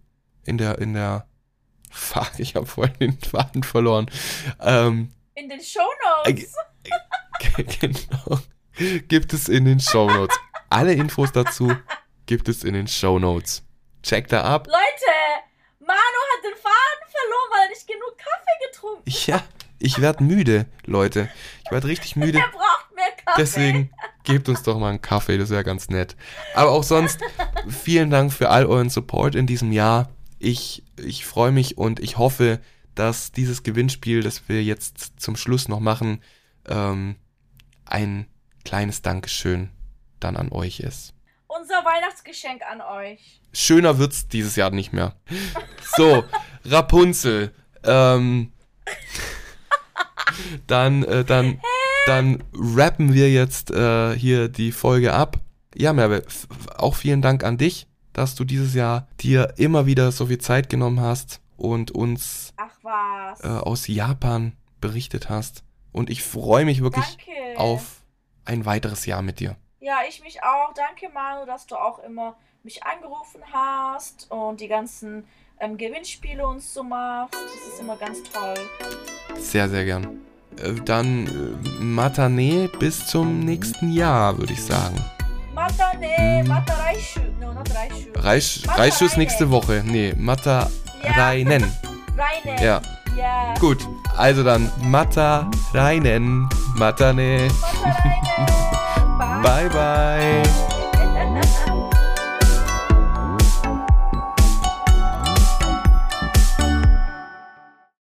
In der, in der. Fuck, ich habe vorhin den Faden verloren. Ähm,
in den Shownotes.
genau. Gibt es in den Shownotes. Alle Infos dazu gibt es in den Shownotes. Check da ab.
Leute, Manu hat den Faden verloren, weil er nicht genug Kaffee getrunken hat.
Ja, ich werd müde, Leute. Ich werd richtig müde.
Er braucht Kaffee.
Deswegen gebt uns doch mal einen Kaffee, das wäre ganz nett. Aber auch sonst, vielen Dank für all euren Support in diesem Jahr. Ich, ich freue mich und ich hoffe, dass dieses Gewinnspiel, das wir jetzt zum Schluss noch machen, ähm, ein kleines Dankeschön dann an euch ist.
Unser Weihnachtsgeschenk an euch.
Schöner wird's dieses Jahr nicht mehr. So, Rapunzel. Ähm, dann, äh, dann, dann rappen wir jetzt äh, hier die Folge ab. Ja, Merve, auch vielen Dank an dich, dass du dieses Jahr dir immer wieder so viel Zeit genommen hast und uns äh, aus Japan berichtet hast. Und ich freue mich wirklich
Danke.
auf ein weiteres Jahr mit dir.
Ja, ich mich auch. Danke, Manu, dass du auch immer mich angerufen hast und die ganzen ähm, Gewinnspiele uns so machst. Das ist immer ganz toll.
Sehr, sehr gern. Äh, Dann äh, Matane bis zum nächsten Jahr, würde ich sagen.
Mata ne, mata raishu. No, not raishu.
Reisch,
Mata
Reischus
Reine.
nächste Woche. Nee, Mata
Ja.
Reinen.
Reine.
Ja,
Ja.
gut. Also dann Mata Reinen. Matane.
Mata Reine.
Bye, bye.